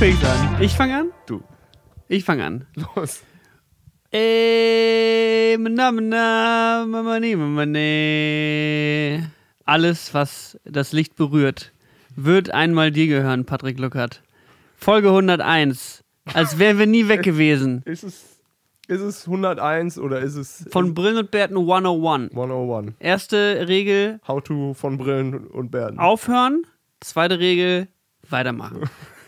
Fängst an. Ich fange an? Du. Ich fange an. Los. Ey, na, na, mama, nee. Alles, was das Licht berührt, wird einmal dir gehören, Patrick Luckert. Folge 101. Als wären wir nie weg gewesen. Ist es, ist es 101 oder ist es Von Brillen und Bärten 101. 101? Erste Regel, How to von Brillen und Bärten. aufhören. Zweite Regel, weitermachen.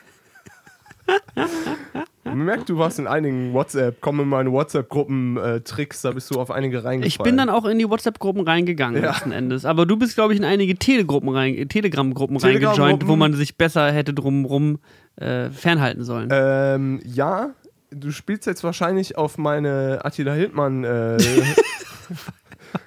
Man merkt, du warst in einigen WhatsApp, komm in meine WhatsApp-Gruppen äh, Tricks, da bist du auf einige reingefallen. Ich bin dann auch in die WhatsApp-Gruppen reingegangen Ja. letzten Endes. Aber du bist, glaube ich, in einige Telegruppen rein, Telegram-Gruppen Telegram-Gruppen. reingejoint, wo man sich besser hätte drumrum äh, fernhalten sollen. Ähm, ja, du spielst jetzt wahrscheinlich auf meine Attila Hildmann, äh,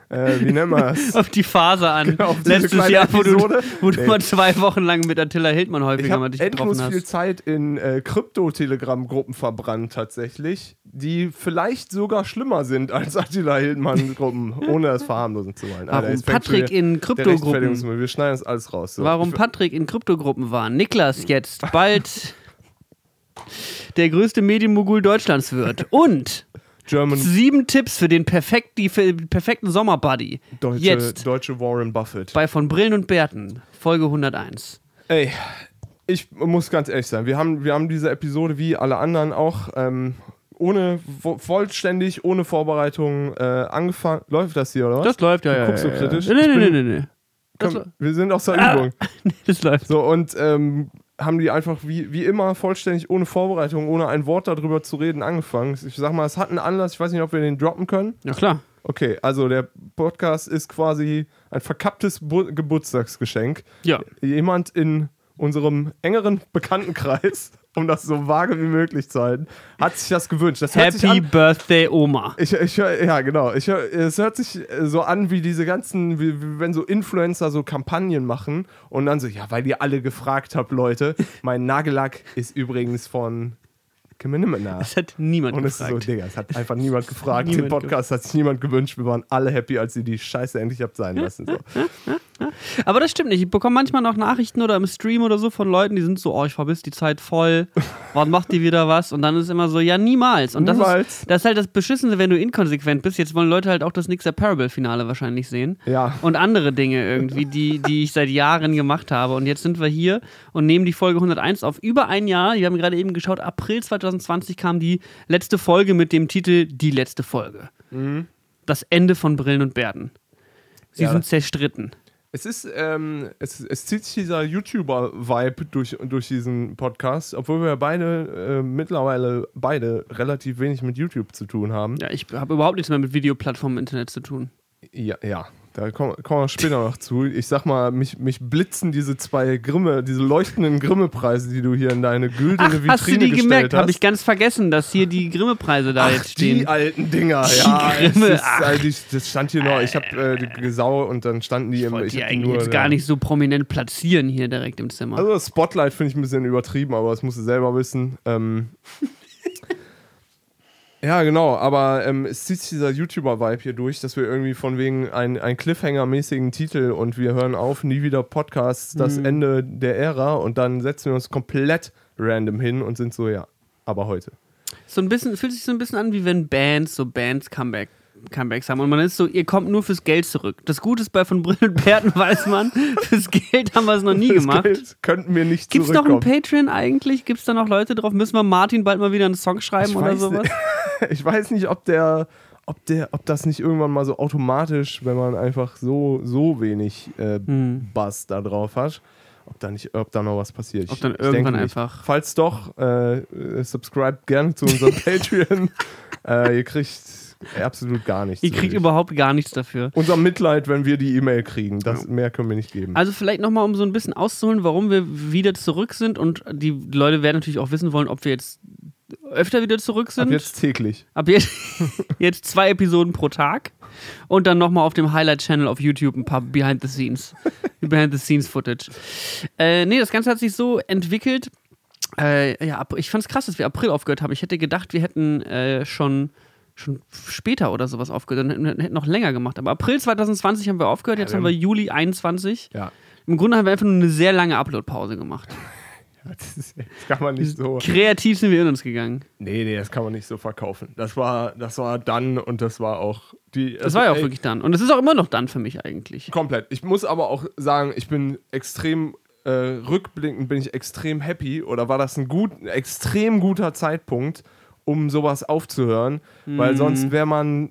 äh, wie nennen wir es? auf die Phase an. Genau, Letztes Jahr, wo du, wo du mal zwei Wochen lang mit Attila Hildmann Ich häufiger mal dich endlos getroffen viel hast. Zeit in äh, Krypto-Telegram-Gruppen verbrannt, tatsächlich, die vielleicht sogar schlimmer sind als Attila Hildmann-Gruppen, ohne das verharmlosen zu wollen. Alter, Warum fängt Patrick in Kryptogruppen. Wir schneiden das alles raus. So. warum Ich- Patrick in Kryptogruppen war, Niklas jetzt bald der größte Medienmogul Deutschlands wird und German sieben Tipps für den perfekt, die für den perfekten Sommerbuddy. deutsche, Jetzt deutsche Warren Buffett. bei von Brillen und Bärten, Folge 101. Ey, ich muss ganz ehrlich sein, wir haben, wir haben diese Episode wie alle anderen auch ähm, ohne vo- vollständig, ohne Vorbereitung äh, angefangen. Läuft das hier, oder was? Das läuft, ja, Du ja. guckst ja, so ja. kritisch. Nee, Ich nee, nee, nee, nee. Das, Komm, wir sind aus der Ah. Übung. nee, das läuft. So, und ähm, haben die einfach wie, wie immer vollständig ohne Vorbereitung, ohne ein Wort darüber zu reden, angefangen. Ich sag mal, es hat einen Anlass, ich weiß nicht, ob wir den droppen können. Ja, klar. Okay, also der Podcast ist quasi ein verkapptes Bu Geburtstagsgeschenk. Ja. Jemand in unserem engeren Bekanntenkreis, um das so vage wie möglich zu halten, hat sich das gewünscht. Das Happy Birthday, Oma. ich, ich, hör- ja, genau. Ich, hör- es hört sich so an wie diese ganzen, wie, wie wenn so Influencer so Kampagnen machen und dann so, ja, weil ihr alle gefragt habt, Leute, mein Nagellack ist übrigens von Kim Minaj. Das hat niemand Und es ist so, gefragt. Digga, es hat einfach niemand gefragt. Den Niemand Podcast hat sich niemand gewünscht. Wir waren alle happy, als ihr die Scheiße endlich habt sein lassen. So. Aber das stimmt nicht. Ich bekomme manchmal noch Nachrichten oder im Stream oder so von Leuten, die sind so, oh, ich vermisse die Zeit voll. Wann macht die wieder was? Und dann ist es immer so, ja, niemals. Und das Niemals. ist, das ist halt das Beschissene, wenn du inkonsequent bist. Jetzt wollen Leute halt auch das Nixer Parable-Finale wahrscheinlich sehen. Ja. Und andere Dinge irgendwie, die, die ich seit Jahren gemacht habe. Und jetzt sind wir hier und nehmen die Folge 101 auf. Über ein Jahr, wir haben gerade eben geschaut, April 2020 kam die letzte Folge mit dem Titel Die letzte Folge. Das Ende von Brillen und Bärten. Sie Ja, sind zerstritten. Es ist, ähm, es, es zieht sich dieser YouTuber-Vibe durch, durch diesen Podcast, obwohl wir beide äh, mittlerweile beide relativ wenig mit YouTube zu tun haben. Ja, ich habe überhaupt nichts mehr mit Videoplattformen im Internet zu tun. Ja, ja. Da kommen, kommen wir später noch zu. Ich sag mal, mich, mich blitzen diese zwei Grimme, diese leuchtenden Grimme-Preise, die du hier in deine güldene Ach, Vitrine hast du die gemerkt? Habe ich ganz vergessen, dass hier die Grimme-Preise da Ach, jetzt stehen. Die alten Dinger, ja. Die Grimme, es ist, also das stand hier noch, ich habe äh, gesau und dann standen die ich im. Ich die eigentlich nur, jetzt gar nicht so prominent platzieren hier direkt im Zimmer. Also das Spotlight finde ich ein bisschen übertrieben, aber das musst du selber wissen. Ähm, ja, genau, aber ähm, es zieht sich dieser YouTuber-Vibe hier durch, dass wir irgendwie von wegen ein, ein Cliffhanger-mäßigen Titel und wir hören auf, nie wieder Podcasts, das Mhm. Ende der Ära und dann setzen wir uns komplett random hin und sind so, ja, aber heute. so ein bisschen, fühlt sich so ein bisschen an, wie wenn Bands so Bands Comeback. Comebacks haben und man ist so, ihr kommt nur fürs Geld zurück. Das Gute ist bei von Brillen und Bärten weiß man, fürs Geld haben wir es noch nie gemacht. Geld könnten wir nicht Gibt es noch ein. Patreon eigentlich? Gibt es da noch Leute drauf? Müssen wir Martin bald mal wieder einen Song schreiben Ich oder sowas? nicht. ich weiß nicht, ob der, ob der, ob das nicht irgendwann mal so automatisch, wenn man einfach so, so wenig äh, Hm. Bass da drauf hat, ob da nicht, ob da noch was passiert. Ob dann ich irgendwann nicht. einfach- Falls doch, äh, subscribe gerne zu unserem Patreon. äh, ihr kriegt absolut gar nichts. Ihr kriegt wirklich. überhaupt gar nichts dafür. unser Mitleid, wenn wir die E-Mail kriegen. Das mehr können wir nicht geben. Also vielleicht nochmal, um so ein bisschen auszuholen, warum wir wieder zurück sind und die Leute werden natürlich auch wissen wollen, ob wir jetzt öfter wieder zurück sind. Ab jetzt täglich. Ab jetzt, jetzt zwei Episoden pro Tag und dann nochmal auf dem Highlight-Channel auf YouTube ein paar Behind the Scenes, Behind the Scenes Footage. Äh, nee, das Ganze hat sich so entwickelt. Äh, ja, ich fand es krass, dass wir April aufgehört haben. Ich hätte gedacht, wir hätten äh, schon, schon später oder sowas aufgehört und hätten, noch länger gemacht. Aber April 2020 haben wir aufgehört, jetzt wir haben wir Juli 21. Ja. Im Grunde haben wir einfach nur eine sehr lange Upload-Pause gemacht. Das, kann man nicht so. Kreativ sind wir in uns gegangen. Nee, nee, das kann man nicht so verkaufen. Das war, das war dann und das war auch die. Das war ja auch wirklich dann. Und es ist auch immer noch dann für mich eigentlich. Komplett. Ich muss aber auch sagen, ich bin extrem äh, rückblickend bin ich extrem happy oder war das ein gut, extrem guter Zeitpunkt, um sowas aufzuhören, weil Mhm. sonst wäre man,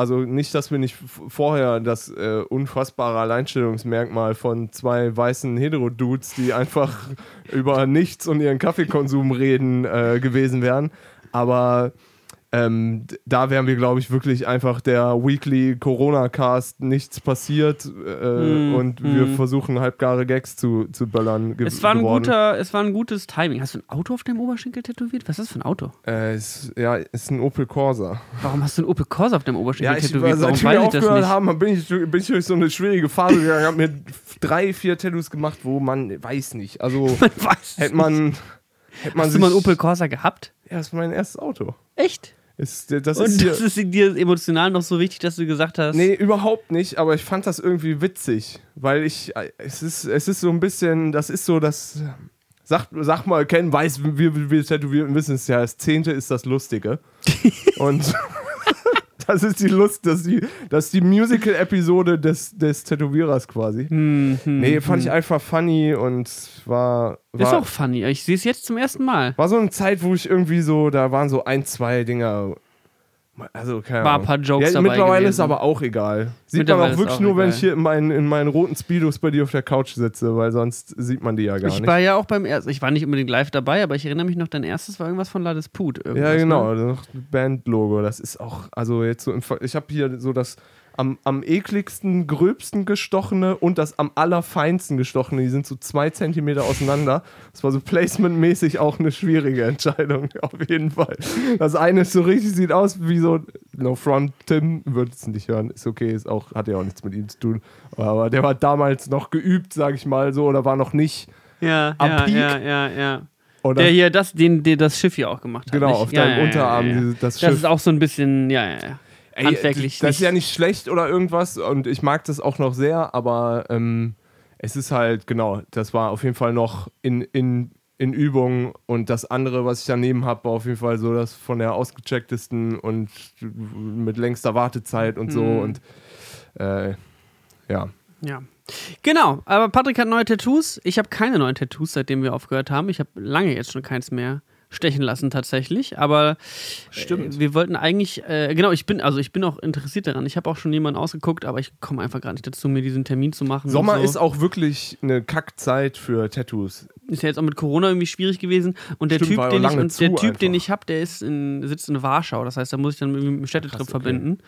also nicht, dass wir nicht vorher das äh, unfassbare Alleinstellungsmerkmal von zwei weißen Hetero-Dudes, die einfach über nichts und ihren Kaffeekonsum reden, äh, gewesen wären, aber ähm, da wären wir, glaube ich, wirklich einfach der Weekly Corona-Cast, nichts passiert äh, Mm, und wir mm. versuchen halbgare Gags zu, zu böllern. Es war, ein geworden. guter, es war ein gutes Timing. Hast du ein Auto auf deinem Oberschenkel tätowiert? Was ist das für ein Auto? Äh, ist, ja, ist ein Opel Corsa. Warum hast du ein Opel Corsa auf deinem Oberschenkel Ja, ich, tätowiert? Warum seitdem wir weiß ich das nicht? haben, bin ich, bin ich durch so eine schwierige Phase gegangen, habe mir drei, vier Tattoos gemacht, wo man weiß nicht. Also Man weiß hätte man, hätte man Hast du mal einen Opel Corsa gehabt? Ja, das ist mein erstes Auto. Echt? Ist, das Und ist das ist dir emotional noch so wichtig, dass du gesagt hast. Nee, überhaupt nicht, aber ich fand das irgendwie witzig, weil ich, äh, es ist, es ist so ein bisschen, das ist so das, sag, sag mal, Ken weiß, wir, wir Tätowierten wissen es ja, das Zehnte ist das Lustige. Und das ist die Lust, das ist die, das ist die Musical-Episode des, des Tätowierers quasi. Hm, hm, Nee, fand hm. ich einfach funny und war, Ist war, auch funny. Ich sehe es jetzt zum ersten Mal. war so eine Zeit, wo ich irgendwie so, da waren so ein, zwei Dinger. Also, keine War ein paar Jokes ja, dabei Mittlerweile ist gewesen. aber auch egal. Sieht man auch ist wirklich auch nur, wenn egal. ich hier in meinen, in meinen roten Speedos bei dir auf der Couch sitze, weil sonst sieht man die ja gar Ich nicht. war ja auch beim ersten, ich war nicht unbedingt live dabei, aber ich erinnere mich noch, dein erstes war irgendwas von Lades Put. ja, genau. Ne? Bandlogo. Das ist auch, also jetzt so im Ich habe hier so das am, am ekligsten, gröbsten gestochene und das am allerfeinsten gestochene. Die sind so zwei Zentimeter auseinander. Das war so placementmäßig auch eine schwierige Entscheidung, auf jeden Fall. Das eine ist so richtig, sieht aus wie so, no front, Tim, wird es nicht hören, ist okay, ist auch, hat ja auch nichts mit ihm zu tun. Aber der war damals noch geübt, sag ich mal so, oder war noch nicht. Ja, Am ja, Peak. ja, ja, ja. Oder Der hier, das, den, den das Schiff hier auch gemacht hat. genau, nicht? auf ja, deinem ja, Unterarm, Ja, das Das Schiff. ist auch so ein bisschen, ja, ja, ja. Ey, handwerklich Das ist nicht- ja nicht schlecht oder irgendwas und ich mag das auch noch sehr, aber ähm, es ist halt, genau, das war auf jeden Fall noch in, in, in Übung und das andere, was ich daneben habe, war auf jeden Fall so das von der ausgechecktesten und mit längster Wartezeit und so Mhm. und äh, ja. Ja. Genau, aber Patrick hat neue Tattoos. Ich habe keine neuen Tattoos, seitdem wir aufgehört haben. ich habe lange jetzt schon keins mehr stechen lassen tatsächlich, aber Stimmt. Äh, wir wollten eigentlich, äh, genau, ich bin, also ich bin auch interessiert daran. Ich habe auch schon jemanden ausgeguckt, aber ich komme einfach gar nicht dazu, mir diesen Termin zu machen. Sommer so. ist auch wirklich eine Kackzeit für Tattoos. ist ja jetzt auch mit Corona irgendwie schwierig gewesen. Und der Stimmt, Typ, den ich, und der typ, den ich habe, der ist in, sitzt in Warschau. Das heißt, da muss ich dann irgendwie mit dem Städtetrip okay. verbinden.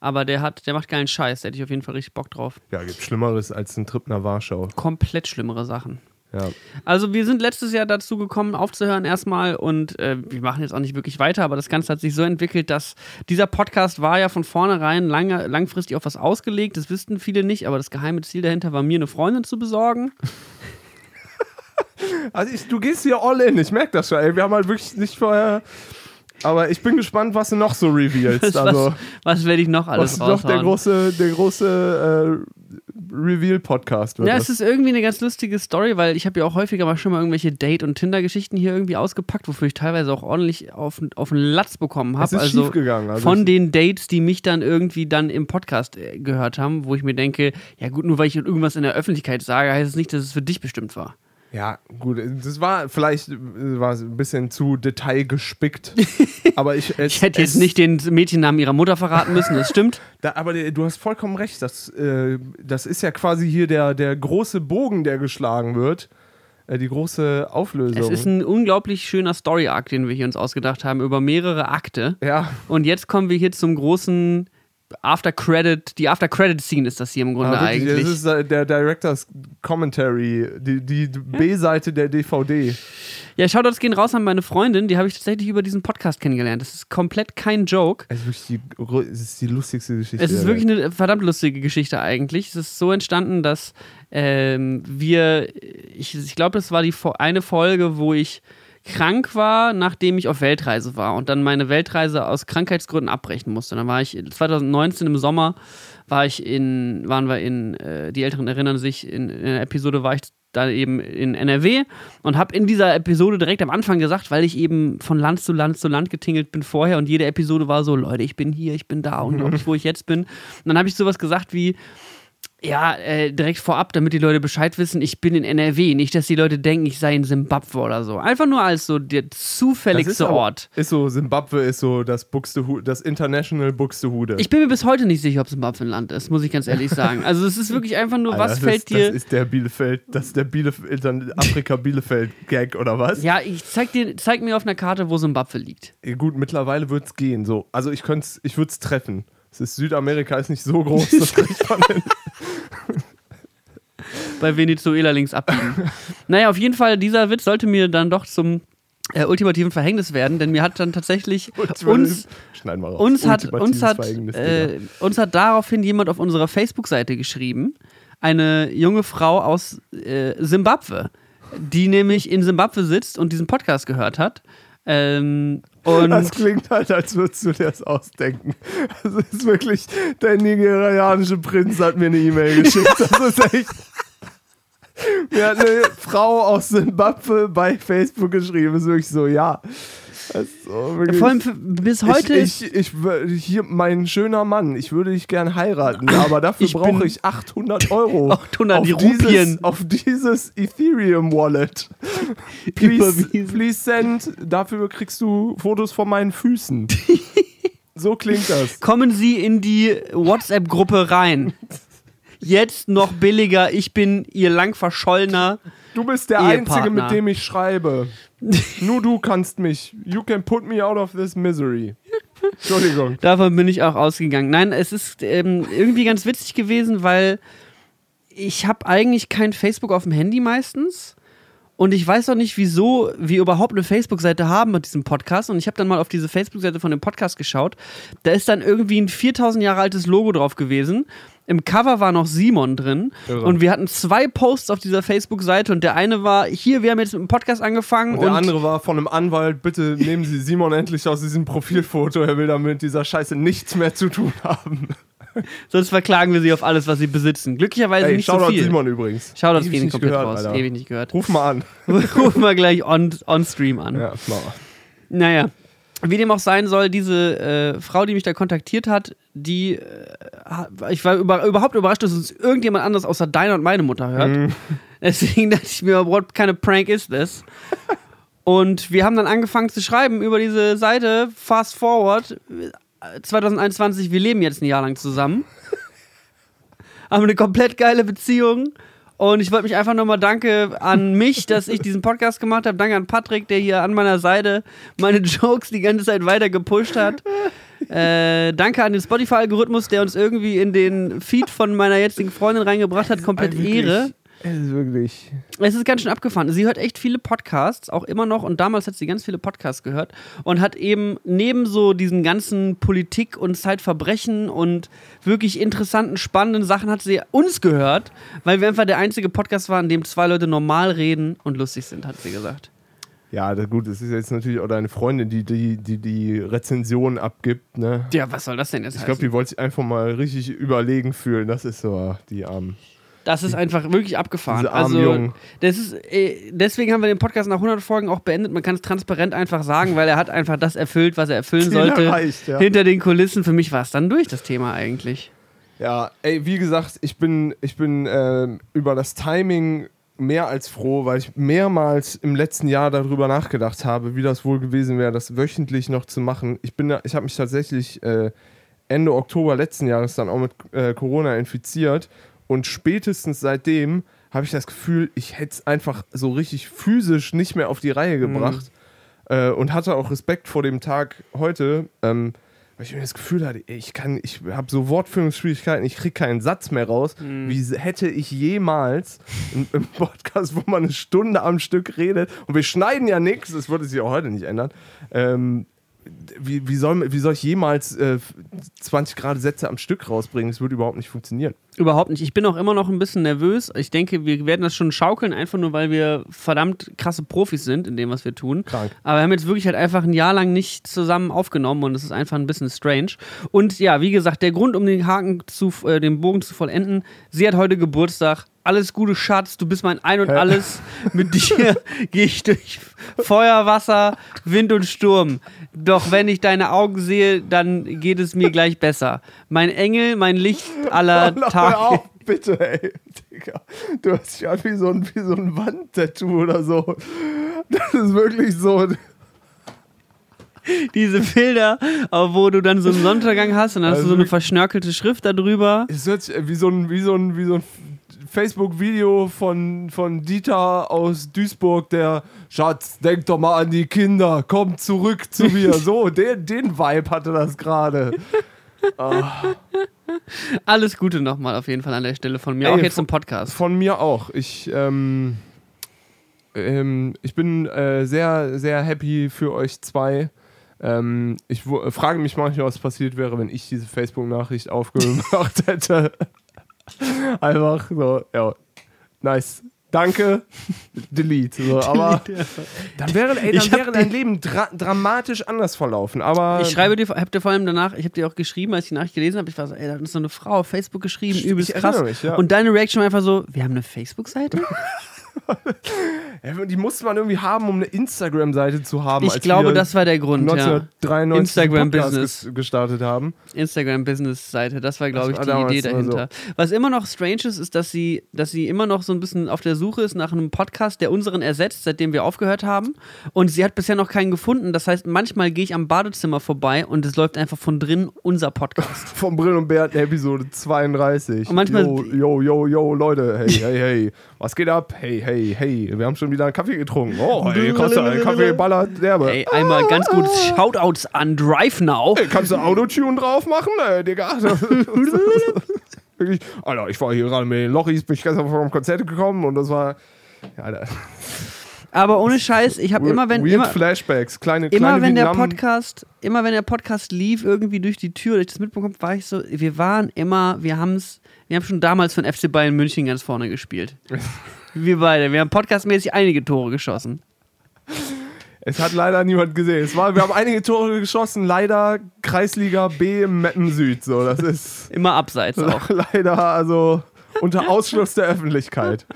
Aber der hat, der macht geilen Scheiß. Da hätte ich auf jeden Fall richtig Bock drauf. Ja, gibt Schlimmeres als ein Trip nach Warschau. Komplett schlimmere Sachen. Ja. Also wir sind letztes Jahr dazu gekommen, aufzuhören erstmal und äh, wir machen jetzt auch nicht wirklich weiter, aber das Ganze hat sich so entwickelt, dass dieser Podcast war ja von vornherein lange, langfristig auf was ausgelegt. Das wussten viele nicht, aber das geheime Ziel dahinter war, mir eine Freundin zu besorgen. Also ich, du gehst hier all in, ich merke das schon. Ey. Wir haben halt wirklich nicht vorher. Aber ich bin gespannt, was du noch so revealst. Was, Also, was werde ich noch alles was noch der große, der große äh, Reveal-Podcast wird. Ja, das. es ist irgendwie eine ganz lustige Story, weil ich habe ja auch häufiger mal schon mal irgendwelche Date- und Tinder-Geschichten hier irgendwie ausgepackt, wofür ich teilweise auch ordentlich auf, auf den Latz bekommen habe. Also. Also von den Dates, die mich dann irgendwie dann im Podcast äh, gehört haben, wo ich mir denke, ja gut, nur weil ich irgendwas in der Öffentlichkeit sage, heißt es nicht, dass es für dich bestimmt war. Ja, gut, das war vielleicht äh, war ein bisschen zu detailgespickt. aber ich, es, Ich hätte es, jetzt nicht den Mädchennamen ihrer Mutter verraten müssen, das stimmt. Da, aber der- du hast vollkommen recht. Das, äh, das ist ja quasi hier der, der große Bogen, der geschlagen wird. Äh, die große Auflösung. Es ist ein unglaublich schöner Story-Arc, den wir hier uns ausgedacht haben, über mehrere Akte. ja, Und jetzt kommen wir hier zum großen After-Credit, die After-Credit-Scene ist das hier im Grunde aber wirklich, eigentlich. Das ist äh, der Director's Commentary, die, die B-Seite der DVD. Ja, Shoutouts gehen raus an meine Freundin, die habe ich tatsächlich über diesen Podcast kennengelernt. Das ist komplett kein Joke. Es ist wirklich die, es ist die lustigste Geschichte. Es ist wirklich Welt. eine verdammt lustige Geschichte eigentlich. Es ist so entstanden, dass ähm, wir, ich, ich glaube, das war die eine Folge, wo ich krank war, nachdem ich auf Weltreise war und dann meine Weltreise aus Krankheitsgründen abbrechen musste. Dann war ich 2019 im Sommer war ich in, waren wir in, äh, die Älteren erinnern sich, in, in der Episode war ich da eben in NRW und habe in dieser Episode direkt am Anfang gesagt, weil ich eben von Land zu Land zu Land getingelt bin vorher und jede Episode war so, Leute, ich bin hier, ich bin da, unglaublich, wo ich jetzt bin. Und dann habe ich sowas gesagt wie, ja, äh, direkt vorab, damit die Leute Bescheid wissen, ich bin in NRW. Nicht, dass die Leute denken, ich sei in Simbabwe oder so. Einfach nur als so der zufälligste ist Ort. Ist so, Simbabwe ist so das Buxtehude, das International Buxtehude. Ich bin mir bis heute nicht sicher, ob Simbabwe ein Land ist, muss ich ganz ehrlich sagen. Also es ist wirklich einfach nur, Alter, was fällt ist, dir. Das ist der Bielefeld, das ist der Bielefeld, Afrika Bielefeld-Gag oder was? ja, ich zeig dir, zeig mir auf einer Karte, wo Simbabwe liegt. Ja, Gut, mittlerweile wird es gehen. So. Also ich könnte ich würde es treffen. Es ist Südamerika ist nicht so groß, das kriegt man hin. Bei Venezuela links abbiegen. naja, auf jeden Fall, dieser Witz sollte mir dann doch zum äh, ultimativen Verhängnis werden, denn mir hat dann tatsächlich uns, uns hat, uns hat, äh, uns hat daraufhin jemand auf unserer Facebook-Seite geschrieben, eine junge Frau aus äh, Simbabwe, die nämlich in Simbabwe sitzt und diesen Podcast gehört hat. Ähm, und das klingt halt, als würdest du dir das ausdenken. Das ist wirklich, der nigerianische Prinz hat mir eine E-Mail geschickt. Das ist echt. Mir hat eine Frau aus Simbabwe bei Facebook geschrieben. Das ist wirklich so, ja. Das ist so wirklich, vor allem für, bis heute ich, ich, ich, hier, mein schöner Mann, ich würde dich gern heiraten, aber dafür brauche ich 800 Euro. 800 auf die dieses, Rupien. Auf dieses Ethereum-Wallet. Please, Überwiesen. please send, dafür kriegst du Fotos von meinen Füßen. so klingt das. kommen Sie in die WhatsApp-Gruppe rein. Jetzt noch billiger, ich bin Ihr lang verschollener. Du bist der Ehepartner. Einzige, mit dem ich schreibe. Nur du kannst mich. You can put me out of this misery. Entschuldigung. Davon bin ich auch ausgegangen. Nein, es ist ähm, irgendwie ganz witzig gewesen, weil ich habe eigentlich kein Facebook auf dem Handy meistens. Und ich weiß auch nicht, wieso wir überhaupt eine Facebook-Seite haben mit diesem Podcast. Und ich habe dann mal auf diese Facebook-Seite von dem Podcast geschaut. Da ist dann irgendwie ein 4000 Jahre altes Logo drauf gewesen. Im Cover war noch Simon drin. Irre. Und wir hatten zwei Posts auf dieser Facebook-Seite. Und der eine war, hier, wir haben jetzt mit dem Podcast angefangen. Und der andere war von einem Anwalt, bitte nehmen Sie Simon endlich aus diesem Profilfoto. Er will damit dieser Scheiße nichts mehr zu tun haben. sonst verklagen wir sie auf alles, was sie besitzen. Glücklicherweise Ey, nicht so Shoutout viel. Simon übrigens. Shoutout Ewig gehen komplett gehört, raus. Alter. Ewig nicht gehört. Ruf mal an. Rufen wir gleich on, on Stream an. Ja, klar. Naja. Wie dem auch sein soll, diese äh, Frau, die mich da kontaktiert hat, die. Äh, ich war über, überhaupt überrascht, dass uns irgendjemand anderes außer deine und meine Mutter hört. Mhm. Deswegen dachte ich mir, what kind of prank is this? Und wir haben dann angefangen zu schreiben über diese Seite, fast forward, äh, 2021, wir leben jetzt ein Jahr lang zusammen. haben eine komplett geile Beziehung. Und ich wollte mich einfach nochmal danke an mich, dass ich diesen Podcast gemacht habe. Danke an Patrick, der hier an meiner Seite meine Jokes die ganze Zeit weiter gepusht hat. Äh, danke an den Spotify-Algorithmus, der uns irgendwie in den Feed von meiner jetzigen Freundin reingebracht hat. Komplett Ehre. Es ist wirklich. Es ist ganz schön abgefahren. Sie hört echt viele Podcasts, auch immer noch. Und damals hat sie ganz viele Podcasts gehört. Und hat eben neben so diesen ganzen Politik- und Zeitverbrechen und wirklich interessanten, spannenden Sachen hat sie uns gehört, weil wir einfach der einzige Podcast waren, in dem zwei Leute normal reden und lustig sind, hat sie gesagt. Ja, das, gut, es ist jetzt natürlich auch deine Freundin, die die, die, die Rezension abgibt. Ne? Ja, was soll das denn jetzt Ich glaube, die wollte sich einfach mal richtig überlegen fühlen. Das ist so, die Armen. Das ist einfach wirklich abgefahren. Diese also, Jungen. das ist, äh, deswegen haben wir den Podcast nach 100 Folgen auch beendet. Man kann es transparent einfach sagen, weil er hat einfach das erfüllt, was er erfüllen Ziel sollte. erreicht, ja. Hinter den Kulissen. Für mich war es dann durch, das Thema eigentlich. Ja, ey, wie gesagt, ich bin, ich bin ähm, über das Timing mehr als froh, weil ich mehrmals im letzten Jahr darüber nachgedacht habe, wie das wohl gewesen wäre, das wöchentlich noch zu machen. Ich bin, ich habe mich tatsächlich äh, Ende Oktober letzten Jahres dann auch mit äh, Corona infiziert und spätestens seitdem habe ich das Gefühl, ich hätte es einfach so richtig physisch nicht mehr auf die Reihe gebracht äh, und hatte auch Respekt vor dem Tag heute. Ähm, weil ich mir das Gefühl hatte, ich kann, ich habe so Wortführungsschwierigkeiten, ich kriege keinen Satz mehr raus. Wie se- hätte ich jemals im, im Podcast, wo man eine Stunde am Stück redet und wir schneiden ja nichts, das würde sich auch heute nicht ändern, ähm, wie, wie, soll, wie soll ich jemals äh, 20 Grad Sätze am Stück rausbringen? Das würde überhaupt nicht funktionieren. Überhaupt nicht. Ich bin auch immer noch ein bisschen nervös. Ich denke, wir werden das schon schaukeln, einfach nur, weil wir verdammt krasse Profis sind in dem, was wir tun. Krank. Aber wir haben jetzt wirklich halt einfach ein Jahr lang nicht zusammen aufgenommen und es ist einfach ein bisschen strange. Und ja, wie gesagt, der Grund, um den Haken zu, äh, den Bogen zu vollenden, sie hat heute Geburtstag. Alles Gute, Schatz, du bist mein Ein und Alles. Mit dir gehe ich durch Feuer, Wasser, Wind und Sturm. Doch wenn ich deine Augen sehe, dann geht es mir gleich besser. Mein Engel, mein Licht aller Hör Tage. auf, bitte, ey. Digga. Du hast dich an wie so ein, wie so ein Wandtattoo oder so. Das ist wirklich so. Diese Bilder, wo du dann so einen Sonnenuntergang hast und dann hast du so eine verschnörkelte Schrift da drüber. Es hört sich wie so ein, wie so ein, wie so ein Facebook-Video von, von Dieter aus Duisburg, der Schatz, denk doch mal an die Kinder, komm zurück zu mir. So, den, den Vibe hatte das gerade. Alles Gute nochmal auf jeden Fall an der Stelle von mir, Ey, auch jetzt von- im Podcast. Von mir auch. Ich, ähm, ähm, ich bin äh, sehr, sehr happy für euch zwei. Ähm, ich frage mich manchmal, was passiert wäre, wenn ich diese Facebook-Nachricht aufgemacht hätte. Einfach so, ja, nice. Danke, delete. So, aber dann wäre, ey, dann wäre dein Leben dra dramatisch anders verlaufen. Aber Ich schreibe dir, hab dir vor allem danach, ich habe dir auch geschrieben, als ich die Nachricht gelesen habe, ich war so, ey, da hat uns so eine Frau auf Facebook geschrieben, übelst krass. mich, ja. Und deine Reaction war einfach so, wir haben eine Facebook-Seite? die musste man irgendwie haben, um eine Instagram-Seite zu haben. Ich glaube, das war der Grund, ja. 1993 Instagram den Podcast Business. ges- gestartet haben. Instagram-Business-Seite, das war, glaube ich, war die Idee dahinter. Was immer noch strange ist, ist, dass sie, dass sie immer noch so ein bisschen auf der Suche ist nach einem Podcast, der unseren ersetzt, seitdem wir aufgehört haben. Und sie hat bisher noch keinen gefunden. Das heißt, manchmal gehe ich am Badezimmer vorbei und es läuft einfach von drin unser Podcast. Vom Brill und Bert Episode 32. Und manchmal- Yo, yo, yo, yo, Leute. Hey, hey, hey. Was geht ab? Hey, hey, hey. Wir haben schon wieder einen Kaffee getrunken. Oh, hey, kannst du einen Kaffee ballert derbe. Ey, einmal ganz kurz Shoutouts an Drive Now. Hey, kannst du Autotune drauf machen, äh, Digga? Wirklich, Alter, ich war hier gerade mit den Lochis, bin ich gestern vom Konzert gekommen und das war. Ja, Alter. Aber ohne Scheiß, ich habe immer, wenn Weird immer, Flashbacks, kleine, immer kleine wenn der Vietnam- Podcast, immer wenn der Podcast lief, irgendwie durch die Tür, dass ich das mitbekommen war ich so, wir waren immer, wir haben es, wir haben schon damals von FC Bayern München ganz vorne gespielt. wir beide, wir haben podcastmäßig einige Tore geschossen. Es hat leider niemand gesehen. Es war, wir haben einige Tore geschossen, leider Kreisliga B Meppen Süd. So, das ist Immer abseits auch. leider also unter Ausschluss der Öffentlichkeit.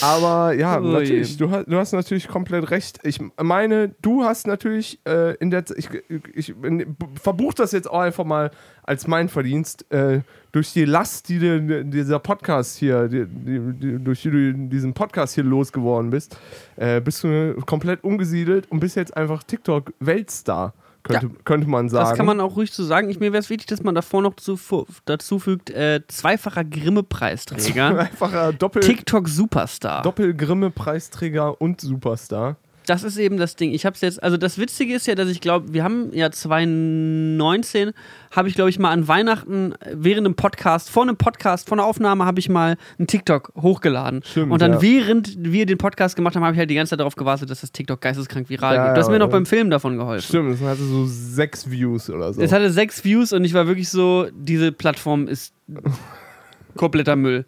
Aber ja, Oh natürlich, du hast, du hast natürlich komplett recht. Ich meine, du hast natürlich äh, in der ich, ich, in, verbuch das jetzt auch einfach mal als mein Verdienst. Äh, durch die Last, die dir dieser Podcast hier, die, die, durch die du diesen Podcast hier losgeworden bist, äh, bist du komplett umgesiedelt und bist jetzt einfach TikTok-Weltstar, könnte, könnte man sagen. Das kann man auch ruhig so sagen. Ich, mir wäre es wichtig, dass man davor noch zu, dazu fügt, äh, zweifacher Grimme-Preisträger. Einfacher Doppel, TikTok-Superstar. Doppel-Grimme-Preisträger und Superstar. Das ist eben das Ding. Ich habe es jetzt, also das Witzige ist ja, dass ich glaube, wir haben ja 2019, habe ich glaube ich mal an Weihnachten äh, während einem Podcast, vor einem Podcast, vor einer Aufnahme habe ich mal einen TikTok hochgeladen. Stimmt, und dann ja. während wir den Podcast gemacht haben, habe ich halt die ganze Zeit darauf gewartet, dass das TikTok geisteskrank viral Ja, geht. Du hast mir noch beim Film davon geholfen. Stimmt, es hatte so sechs Views oder so. Es hatte sechs Views und ich war wirklich so, diese Plattform ist kompletter Müll.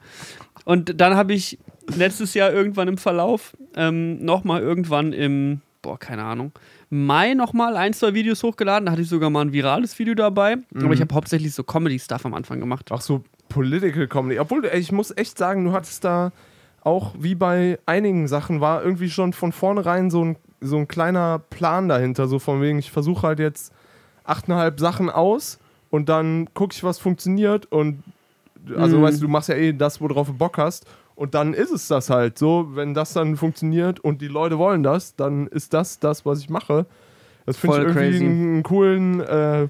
Und dann habe ich letztes Jahr irgendwann im Verlauf ähm, nochmal irgendwann im, boah, keine Ahnung, Mai nochmal ein, zwei Videos hochgeladen. Da hatte ich sogar mal ein virales Video dabei. Aber ich habe hauptsächlich so Comedy-Stuff am Anfang gemacht. Auch so Political Comedy. Obwohl, ich muss echt sagen, du hattest da auch wie bei einigen Sachen war irgendwie schon von vornherein so ein, so ein kleiner Plan dahinter. So von wegen, ich versuche halt jetzt achteinhalb Sachen aus und dann gucke ich, was funktioniert. Und also, Mhm. weißt du, du machst ja eh das, worauf du Bock hast. Und dann ist es das halt so. Wenn das dann funktioniert und die Leute wollen das, dann ist das das, was ich mache. Das finde ich irgendwie crazy. einen, coolen. Äh,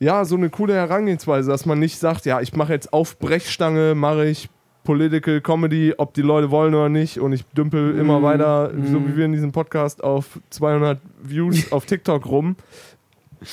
ja, so eine coole Herangehensweise, dass man nicht sagt, ja, ich mache jetzt auf Brechstange, mache ich Political Comedy, ob die Leute wollen oder nicht und ich dümpel immer Mm, weiter, so mm. wie wir in diesem Podcast, auf 200 Views auf TikTok rum.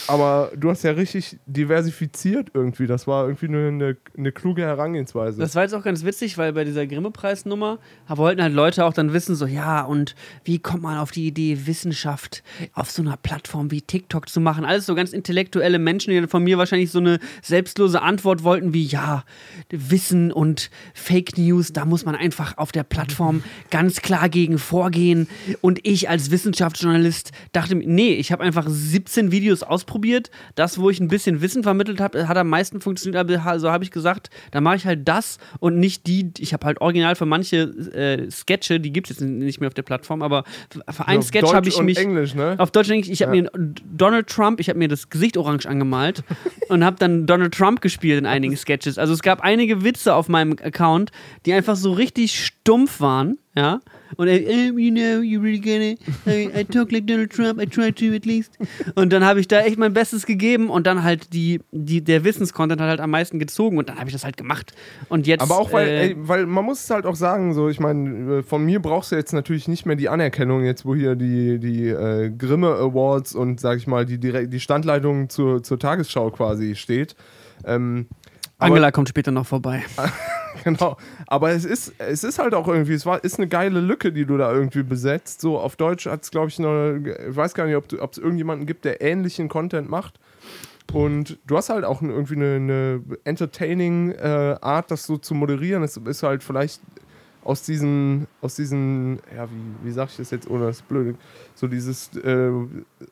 Aber du hast ja richtig diversifiziert irgendwie. Das war irgendwie eine, eine, eine kluge Herangehensweise. Das war jetzt auch ganz witzig, weil bei dieser Grimme-Preisnummer wollten halt Leute auch dann wissen, so, ja, und wie kommt man auf die Idee, Wissenschaft auf so einer Plattform wie TikTok zu machen? Alles so ganz intellektuelle Menschen, die dann von mir wahrscheinlich so eine selbstlose Antwort wollten, wie, ja, Wissen und Fake News, da muss man einfach auf der Plattform ganz klar gegen vorgehen. Und ich als Wissenschaftsjournalist dachte mir, nee, ich habe einfach 17 Videos ausprobiert. Das, wo ich ein bisschen Wissen vermittelt habe, hat am meisten funktioniert. Also habe ich gesagt, da mache ich halt das und nicht die. Ich habe halt original für manche äh, Sketche, die gibt es jetzt nicht mehr auf der Plattform, aber für einen Sketch habe ich mich. Englisch, ne? Auf Deutsch und Englisch, ich habe ja. mir Donald Trump, ich habe mir das Gesicht orange angemalt und habe dann Donald Trump gespielt in einigen Sketches. Also es gab einige Witze auf meinem Account, die einfach so richtig stumpf waren, ja. Und er, oh, you know, you really get it. I, I talk like Donald Trump, I try to at least. Und dann habe ich da echt mein Bestes gegeben und dann halt die, die, der Wissenscontent hat halt am meisten gezogen und dann habe ich das halt gemacht. Und jetzt. Aber auch weil, äh, ey, weil man muss es halt auch sagen, so, ich meine, von mir brauchst du jetzt natürlich nicht mehr die Anerkennung, jetzt wo hier die, die äh, Grimme Awards und sag ich mal, die, die, die Standleitung zur, zur Tagesschau quasi steht. Ähm, Angela kommt später noch vorbei. genau. Aber es ist, es ist halt auch irgendwie, es war, ist eine geile Lücke, die du da irgendwie besetzt. So auf Deutsch hat es, glaube ich, noch, ich weiß gar nicht, ob es irgendjemanden gibt, der ähnlichen Content macht. Und du hast halt auch irgendwie eine, eine entertaining äh, Art, das so zu moderieren. Es ist halt vielleicht aus diesen, aus diesen, ja, wie, wie sag ich das jetzt ohne das Blöde, so dieses, äh,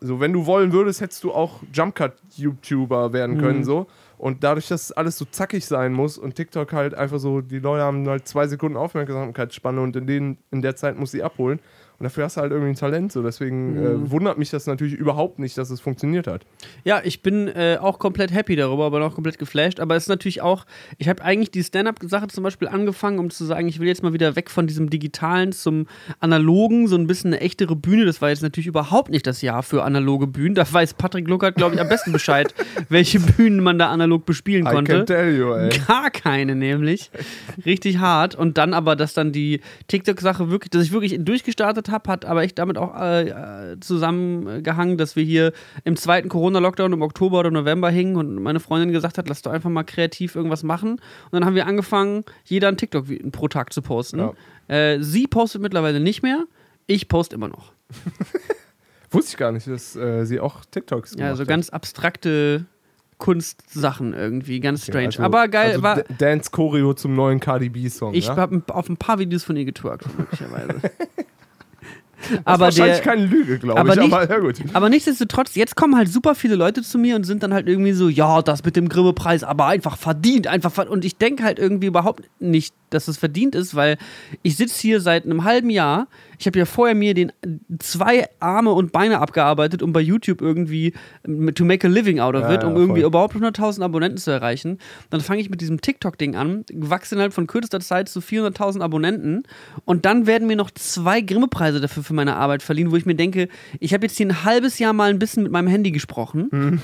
so wenn du wollen würdest, hättest du auch Jumpcut-YouTuber werden können, mhm. so. Und dadurch, dass alles so zackig sein muss und TikTok halt einfach so, die Leute haben halt zwei Sekunden Aufmerksamkeitsspanne und in, denen, in der Zeit muss sie abholen. Und dafür hast du halt irgendwie ein Talent. So. Deswegen äh, mhm. äh, wundert mich das natürlich überhaupt nicht, dass es funktioniert hat. Ja, ich bin äh, auch komplett happy darüber, aber auch komplett geflasht. Aber es ist natürlich auch, ich habe eigentlich die Stand-Up-Sache zum Beispiel angefangen, um zu sagen, ich will jetzt mal wieder weg von diesem Digitalen zum Analogen, so ein bisschen eine echtere Bühne. Das war jetzt natürlich überhaupt nicht das Jahr für analoge Bühnen. Da weiß Patrick Luckert, glaube ich, am besten Bescheid, welche Bühnen man da analog bespielen konnte. I can tell you, ey. Gar keine, nämlich. Richtig hart. Und dann aber, dass dann die TikTok-Sache wirklich, dass ich wirklich durchgestartet gestartet habe, hat aber echt damit auch äh, zusammengehangen, dass wir hier im zweiten Corona-Lockdown im Oktober oder November hingen und meine Freundin gesagt hat, lass doch einfach mal kreativ irgendwas machen. Und dann haben wir angefangen, jeder einen TikTok pro Tag zu posten. Ja. Äh, sie postet mittlerweile nicht mehr, ich poste immer noch. Wusste ich gar nicht, dass äh, sie auch TikToks Ja, so ganz abstrakte Kunstsachen irgendwie, ganz strange. Okay, also, Aber geil also war. Dance Choreo zum neuen Cardi B-Song. Ich ja? habe auf ein paar Videos von ihr getwerkt, möglicherweise. aber wahrscheinlich der, keine Lüge, glaube ich. Nicht, aber, ja gut. aber nichtsdestotrotz, jetzt kommen halt super viele Leute zu mir und sind dann halt irgendwie so, ja, das mit dem Grimme-Preis, aber einfach verdient, einfach verdient. Und ich denke halt irgendwie überhaupt nicht, dass es verdient ist, weil ich sitze hier seit einem halben Jahr. Ich habe ja vorher mir den zwei Arme und Beine abgearbeitet, um bei YouTube irgendwie to make a living out of ja, it, um ja, irgendwie überhaupt 100.000 Abonnenten zu erreichen. Dann fange ich mit diesem TikTok-Ding an, wachse innerhalb von kürzester Zeit zu 400.000 Abonnenten und dann werden mir noch zwei Grimme-Preise dafür für meine Arbeit verliehen, wo ich mir denke, ich habe jetzt hier ein halbes Jahr mal ein bisschen mit meinem Handy gesprochen. Mhm.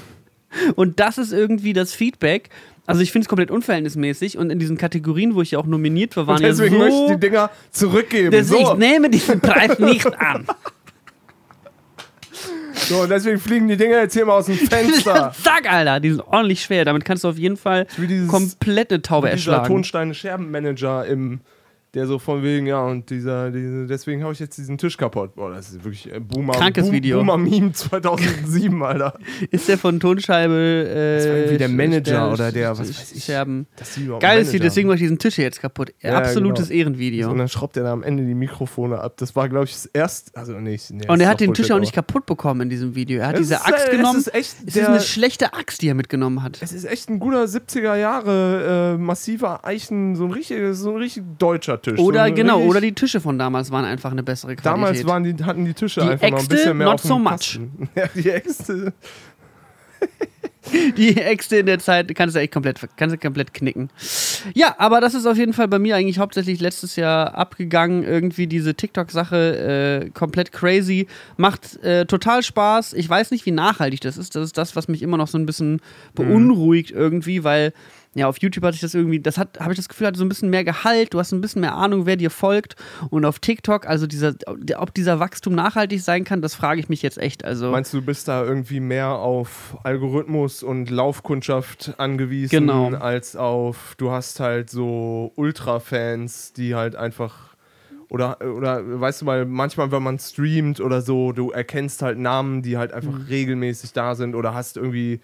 Und das ist irgendwie das Feedback. Also ich finde es komplett unverhältnismäßig und in diesen Kategorien, wo ich ja auch nominiert war, waren und deswegen ja so... möchte ich die Dinger zurückgeben. So. Ich nehme diesen Preis nicht an. So, und deswegen fliegen die Dinger jetzt hier mal aus dem Fenster. Zack, Alter, die sind ordentlich schwer. Damit kannst du auf jeden Fall dieses, komplette Taube erschlagen. Tonsteine-Scherbenmanager im der so von wegen, ja, und dieser, diese, deswegen habe ich jetzt diesen Tisch kaputt. Boah, das ist wirklich ein Boomer. Krankes Boom, Video. Boomer-Meme 2007, Alter. ist der von Tonscheibe. Äh, das war irgendwie der Manager Ster oder der, was weiß ich. Scherben. Geil ist deswegen mache ich diesen Tisch hier jetzt kaputt. Ja, Absolutes genau. Ehrenvideo. Und dann schraubt er da am Ende die Mikrofone ab. Das war, glaube ich, das erste. Also, nee, nee, und er hat den Tisch auch nicht kaputt bekommen in diesem Video. Er hat es diese Axt ist, genommen. Es ist, echt es ist eine schlechte Axt, die er mitgenommen hat. Es ist echt ein guter 70er Jahre äh, massiver Eichen, so ein richtig, so ein richtig deutscher Tisch. Oder so genau, oder die Tische von damals waren einfach eine bessere Qualität. Damals waren die, hatten die Tische die einfach Äxte, noch ein bisschen mehr not auf so much. Ja, die Äxte. die Äxte in der Zeit kannst du echt komplett, kannst du komplett knicken. Ja, aber das ist auf jeden Fall bei mir eigentlich hauptsächlich letztes Jahr abgegangen. Irgendwie diese TikTok-Sache äh, komplett crazy. Macht äh, total Spaß. Ich weiß nicht, wie nachhaltig das ist. Das ist das, was mich immer noch so ein bisschen beunruhigt irgendwie, weil ja, auf YouTube hatte ich das irgendwie, das hat, habe ich das Gefühl, hat so ein bisschen mehr Gehalt, du hast ein bisschen mehr Ahnung, wer dir folgt. Und auf TikTok, also dieser, ob dieser Wachstum nachhaltig sein kann, das frage ich mich jetzt echt. Also Meinst du, du bist da irgendwie mehr auf Algorithmus und Laufkundschaft angewiesen, Genau. als auf, du hast halt so Ultra-Fans, die halt einfach. Oder, oder weißt du mal, manchmal, wenn man streamt oder so, du erkennst halt Namen, die halt einfach regelmäßig da sind oder hast irgendwie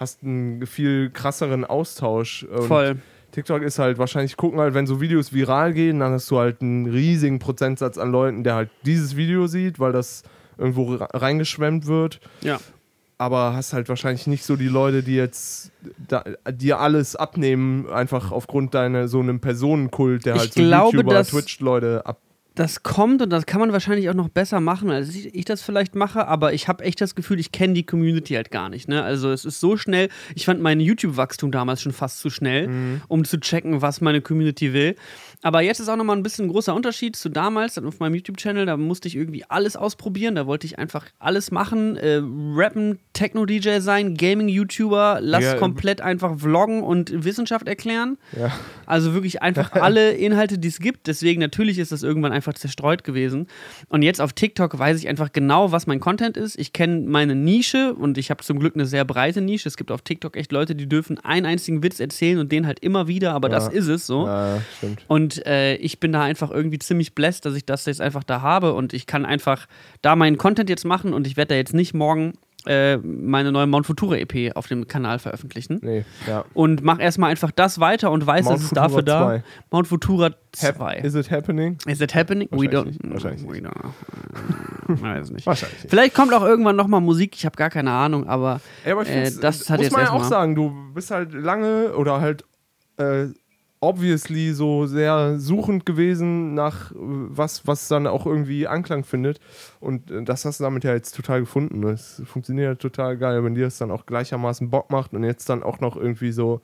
hast einen viel krasseren Austausch. Und voll. TikTok ist halt wahrscheinlich, gucken halt, wenn so Videos viral gehen, dann hast du halt einen riesigen Prozentsatz an Leuten, der halt dieses Video sieht, weil das irgendwo re- reingeschwemmt wird. Ja. Aber hast halt wahrscheinlich nicht so die Leute, die jetzt da, dir alles abnehmen, einfach aufgrund deiner so einem Personenkult, der Ich halt so glaube, YouTuber, Twitch-Leute ab. Das kommt und das kann man wahrscheinlich auch noch besser machen, als ich, ich das vielleicht mache, aber ich habe echt das Gefühl, ich kenne die Community halt gar nicht. Ne? Also es ist so schnell, ich fand mein YouTube-Wachstum damals schon fast zu schnell, um zu checken, was meine Community will. Aber jetzt ist auch nochmal ein bisschen ein großer Unterschied zu damals auf meinem YouTube-Channel. Da musste ich irgendwie alles ausprobieren. Da wollte ich einfach alles machen. Äh, rappen, Techno-DJ sein, Gaming-YouTuber, lass Ja, komplett einfach vloggen und Wissenschaft erklären. Ja. Also wirklich einfach alle Inhalte, die es gibt. Deswegen natürlich ist das irgendwann einfach zerstreut gewesen. Und jetzt auf TikTok weiß ich einfach genau, was mein Content ist. Ich kenne meine Nische und ich habe zum Glück eine sehr breite Nische. Es gibt auf TikTok echt Leute, die dürfen einen einzigen Witz erzählen und den halt immer wieder, aber das Ja. ist es so. Ja, stimmt. Und äh, ich bin da einfach irgendwie ziemlich blessed, dass ich das jetzt einfach da habe und ich kann einfach da meinen Content jetzt machen und ich werde da jetzt nicht morgen äh, meine neue Mount Futura EP auf dem Kanal veröffentlichen. Nee, ja. Und mach erstmal einfach das weiter und weiß, Mount dass es Futura dafür da. 2. Mount Futura Hap 2. is it happening? Is it happening? We Wahrscheinlich don't. nicht. Wahrscheinlich we don't. Ich weiß nicht. Wahrscheinlich. Vielleicht kommt auch irgendwann nochmal Musik, ich habe gar keine Ahnung, aber Ja, aber ich Äh, das hat muss jetzt man ja auch sagen, du bist halt lange oder halt äh, obviously so sehr suchend gewesen nach äh, was, was dann auch irgendwie Anklang findet. Und äh, das hast du damit ja jetzt total gefunden. Es funktioniert total geil, wenn dir das dann auch gleichermaßen Bock macht und jetzt dann auch noch irgendwie so.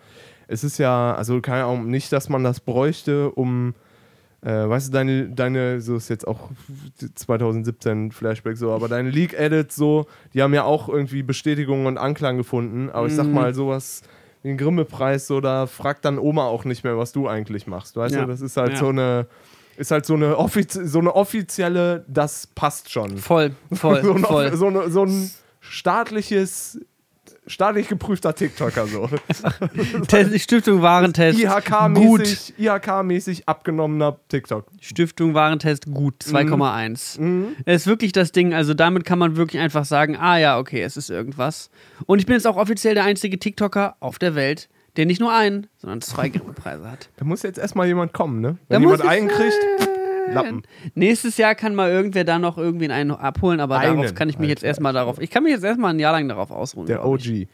Es ist ja, also keine Ahnung, nicht, dass man das bräuchte, um äh, weißt du, deine, deine, so ist jetzt auch 2017 Flashback so, aber deine Leak-Edits so, die haben ja auch irgendwie Bestätigung und Anklang gefunden. Aber ich sag Mhm. mal, sowas ein Grimme-Preis, so, da fragt dann Oma auch nicht mehr, was du eigentlich machst. Weißt Ja. du, das ist halt Ja. so eine, ist halt so eine, offiz so eine offizielle, das passt schon. voll, voll, so, ein, voll. so, eine, so ein staatliches, staatlich geprüfter TikToker so. Stiftung Warentest. IHK-mäßig IHK abgenommener TikTok. Stiftung Warentest gut, 2,1. Mhm. Das ist wirklich das Ding, also damit kann man wirklich einfach sagen, ah ja, okay, es ist irgendwas. Und ich bin jetzt auch offiziell der einzige TikToker auf der Welt, der nicht nur einen, sondern zwei Grimme-Preise hat. Da muss jetzt erstmal jemand kommen, ne? Da Wenn muss jemand einen kriegt, Lappen. Nächstes Jahr kann mal irgendwer da noch irgendwen einen abholen, aber darauf Einen, kann ich mich jetzt Alter. erstmal darauf, ich kann mich jetzt erstmal ein Jahr lang darauf ausruhen. Der. OG.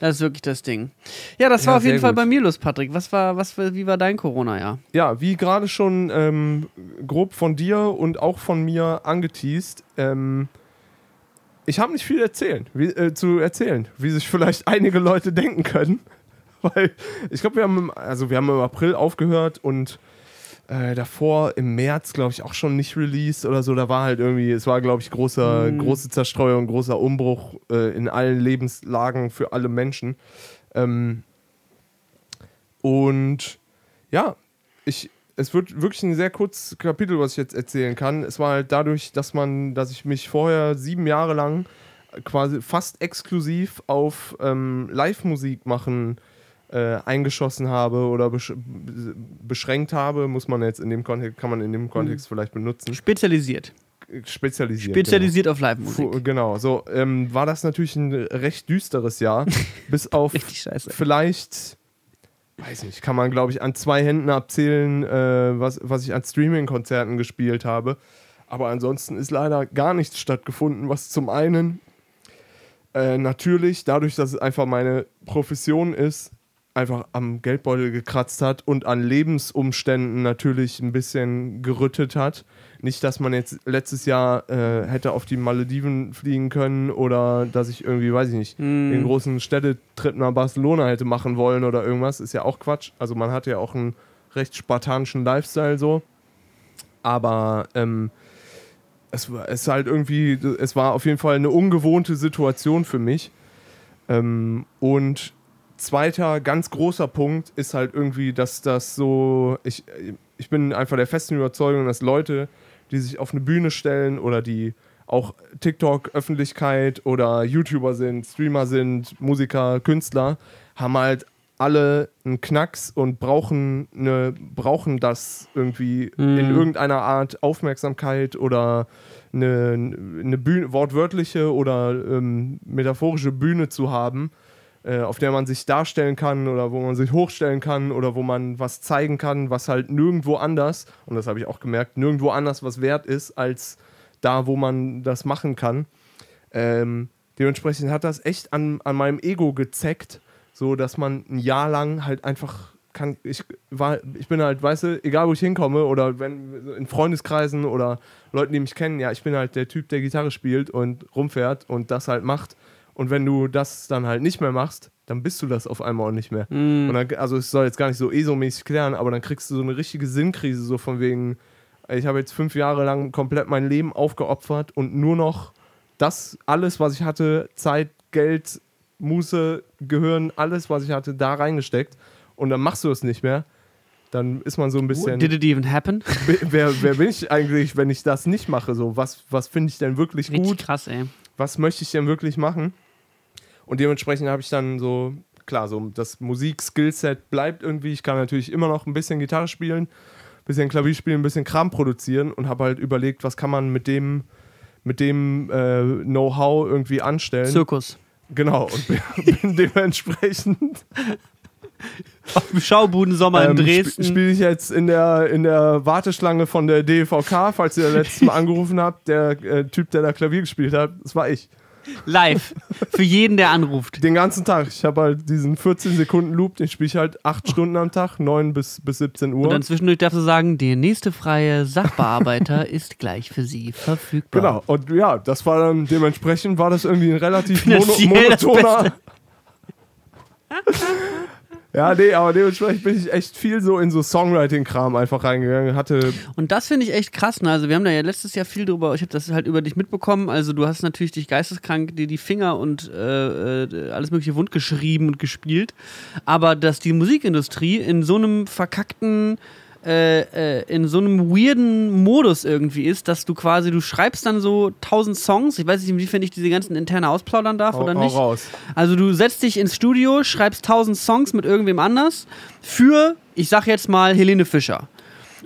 Das ist wirklich das Ding. Ja, das Ja, war auf jeden sehr Fall gut. bei mir los, Patrick. Was war, was, wie war dein Corona-Jahr? Ja, wie gerade schon ähm, grob von dir und auch von mir angeteased, ähm, ich habe nicht viel erzählen, wie, äh, zu erzählen, wie sich vielleicht einige Leute denken können. Weil ich glaube, wir haben, im- also wir haben im April aufgehört und äh, davor im März, glaube ich, auch schon nicht released oder so. Da war halt irgendwie, es war, glaube ich, großer, Mhm. große Zerstreuung, großer Umbruch äh, in allen Lebenslagen für alle Menschen. Ähm, und ja, ich, es wird wirklich ein sehr kurzes Kapitel, was ich jetzt erzählen kann. Es war halt dadurch, dass man, dass ich mich vorher sieben Jahre lang quasi fast exklusiv auf ähm, Live-Musik machen äh, eingeschossen habe oder besch beschränkt habe, muss man jetzt in dem Kontext, kann man in dem Kontext vielleicht benutzen. Spezialisiert. Spezialisiert. Spezialisiert auf Genau. Live-Musik. Fu- Genau, so ähm, war das natürlich ein recht düsteres Jahr. bis auf vielleicht, weiß nicht, kann man glaube ich an zwei Händen abzählen, äh, was, was ich an Streaming-Konzerten gespielt habe. Aber ansonsten ist leider gar nichts stattgefunden, was zum einen äh, natürlich, dadurch, dass es einfach meine Profession ist, einfach am Geldbeutel gekratzt hat und an Lebensumständen natürlich ein bisschen gerüttet hat. Nicht, dass man jetzt letztes Jahr äh, hätte auf die Malediven fliegen können oder dass ich irgendwie, weiß ich nicht, Hm. den großen Städtetrip nach Barcelona hätte machen wollen oder irgendwas. Ist ja auch Quatsch. Also man hat ja auch einen recht spartanischen Lifestyle so. Aber ähm, es war es ist halt irgendwie, es war auf jeden Fall eine ungewohnte Situation für mich. Ähm, und zweiter ganz großer Punkt ist halt irgendwie, dass das so, ich, ich bin einfach der festen Überzeugung, dass Leute, die sich auf eine Bühne stellen oder die auch TikTok-Öffentlichkeit oder YouTuber sind, Streamer sind, Musiker, Künstler, haben halt alle einen Knacks und brauchen, eine, brauchen das irgendwie Mhm. in irgendeiner Art Aufmerksamkeit oder eine, eine Bühne, wortwörtliche oder ähm, metaphorische Bühne zu haben, äh, auf der man sich darstellen kann oder wo man sich hochstellen kann oder wo man was zeigen kann, was halt nirgendwo anders, und das habe ich auch gemerkt, nirgendwo anders was wert ist, als da, wo man das machen kann. Ähm, dementsprechend hat das echt an, an meinem Ego gezeckt, so dass man ein Jahr lang halt einfach kann. Ich, war, ich bin halt, weißt du, egal wo ich hinkomme oder wenn in Freundeskreisen oder Leuten, die mich kennen, ja, ich bin halt der Typ, der Gitarre spielt und rumfährt und das halt macht. Und wenn du das dann halt nicht mehr machst, dann bist du das auf einmal auch nicht mehr. Mhm. Und dann, also es soll jetzt gar nicht so ESO-mäßig klären, aber dann kriegst du so eine richtige Sinnkrise, so von wegen, ich habe jetzt fünf Jahre lang komplett mein Leben aufgeopfert und nur noch das, alles, was ich hatte, Zeit, Geld, Muße, Gehirn, alles, was ich hatte, da reingesteckt. Und dann machst du es nicht mehr. Dann ist man so ein bisschen. Did it even happen? Wer, wer bin ich eigentlich, wenn ich das nicht mache? So, was, was finde ich denn wirklich Richtig gut? krass, ey. was möchte ich denn wirklich machen? Und dementsprechend habe ich dann so, klar, so das Musik-Skillset bleibt irgendwie. Ich kann natürlich immer noch ein bisschen Gitarre spielen, ein bisschen Klavier spielen, ein bisschen Kram produzieren und habe halt überlegt, was kann man mit dem, mit dem äh, Know-how irgendwie anstellen. Zirkus. Genau, und bin, bin dementsprechend Auf dem Schaubudensommer in ähm, Dresden. sp spiele ich jetzt in der, in der Warteschlange von der DVK, falls ihr das letzte Mal angerufen habt, der äh, Typ, der da Klavier gespielt hat, das war ich. Live. Für jeden, der anruft. Den ganzen Tag. Ich habe halt diesen 14 Sekunden Loop, den spiele ich halt 8 Stunden am Tag, 9 bis, bis 17 Uhr. Und dann zwischendurch darfst du sagen, der nächste freie Sachbearbeiter ist gleich für Sie verfügbar. genau. Und ja, das war dann dementsprechend war das irgendwie ein relativ mono monotoner. ja, nee, aber dementsprechend bin ich echt viel so in so Songwriting-Kram einfach reingegangen. Hatte Und das finde ich echt krass. Ne? Also wir haben da ja letztes Jahr viel drüber, ich habe das halt über dich mitbekommen. Also du hast natürlich dich geisteskrank dir die Finger und äh, äh, alles mögliche wund geschrieben und gespielt. Aber dass die Musikindustrie in so einem verkackten äh, äh, in so einem weirden Modus irgendwie ist, dass du quasi, du schreibst dann so tausend Songs, ich weiß nicht, inwiefern ich diese ganzen interne ausplaudern darf hau, oder nicht. raus. Also du setzt dich ins Studio, schreibst tausend Songs mit irgendwem anders für, ich sag jetzt mal, Helene Fischer.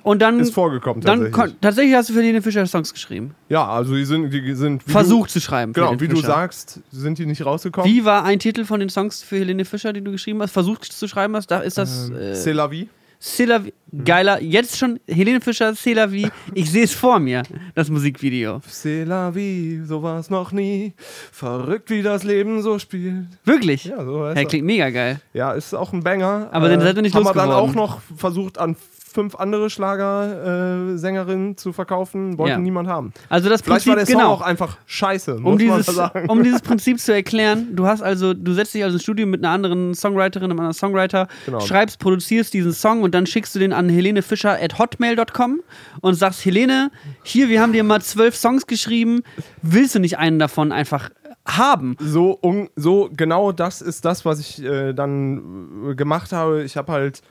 Und dann, Ist vorgekommen dann tatsächlich. kon- tatsächlich hast du für Helene Fischer Songs geschrieben. ja, also die sind, die sind Versucht zu schreiben. Du, genau, wie du sagst, sind die nicht rausgekommen. Wie war ein Titel von den Songs für Helene Fischer, die du geschrieben hast? Versucht zu schreiben hast? Da ist das Ähm, äh, C'est la vie. C'est la vie. Geiler. Jetzt schon Helene Fischer, C'est la vie. Ich sehe es vor mir, das Musikvideo. C'est la vie, so war es noch nie. Verrückt, wie das Leben so spielt. Wirklich. Ja, so heißt Ja, er. klingt mega geil. Ja, ist auch ein Banger. Aber den seid ihr nicht Haben wir dann auch noch versucht, an fünf andere Schlagersängerinnen äh, zu verkaufen. Wollte Ja. niemand haben. Also das Vielleicht Prinzip, war der Song genau. auch einfach scheiße, um dieses, um dieses Prinzip zu erklären, du hast also, du setzt dich also ins Studio mit einer anderen Songwriterin, einem anderen Songwriter, Genau. schreibst, produzierst diesen Song und dann schickst du den an Helene Fischer at hotmail.com und sagst, Helene, hier, wir haben dir mal zwölf Songs geschrieben, willst du nicht einen davon einfach haben? so, un, so genau das ist das, was ich äh, dann äh, gemacht habe. Ich habe halt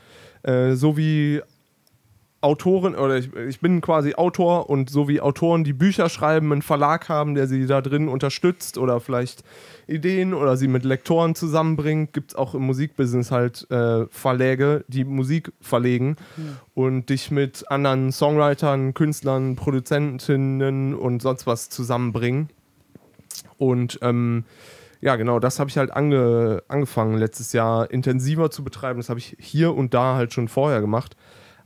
äh, so wie Autoren oder ich, ich bin quasi Autor und so wie Autoren, die Bücher schreiben, einen Verlag haben, der sie da drin unterstützt oder vielleicht Ideen oder sie mit Lektoren zusammenbringt, gibt es auch im Musikbusiness halt äh, Verläge, die Musik verlegen und dich mit anderen Songwritern, Künstlern, Produzentinnen und sonst was zusammenbringen. Und ähm, ja, genau, das habe ich halt ange angefangen letztes Jahr intensiver zu betreiben. Das habe ich hier und da halt schon vorher gemacht.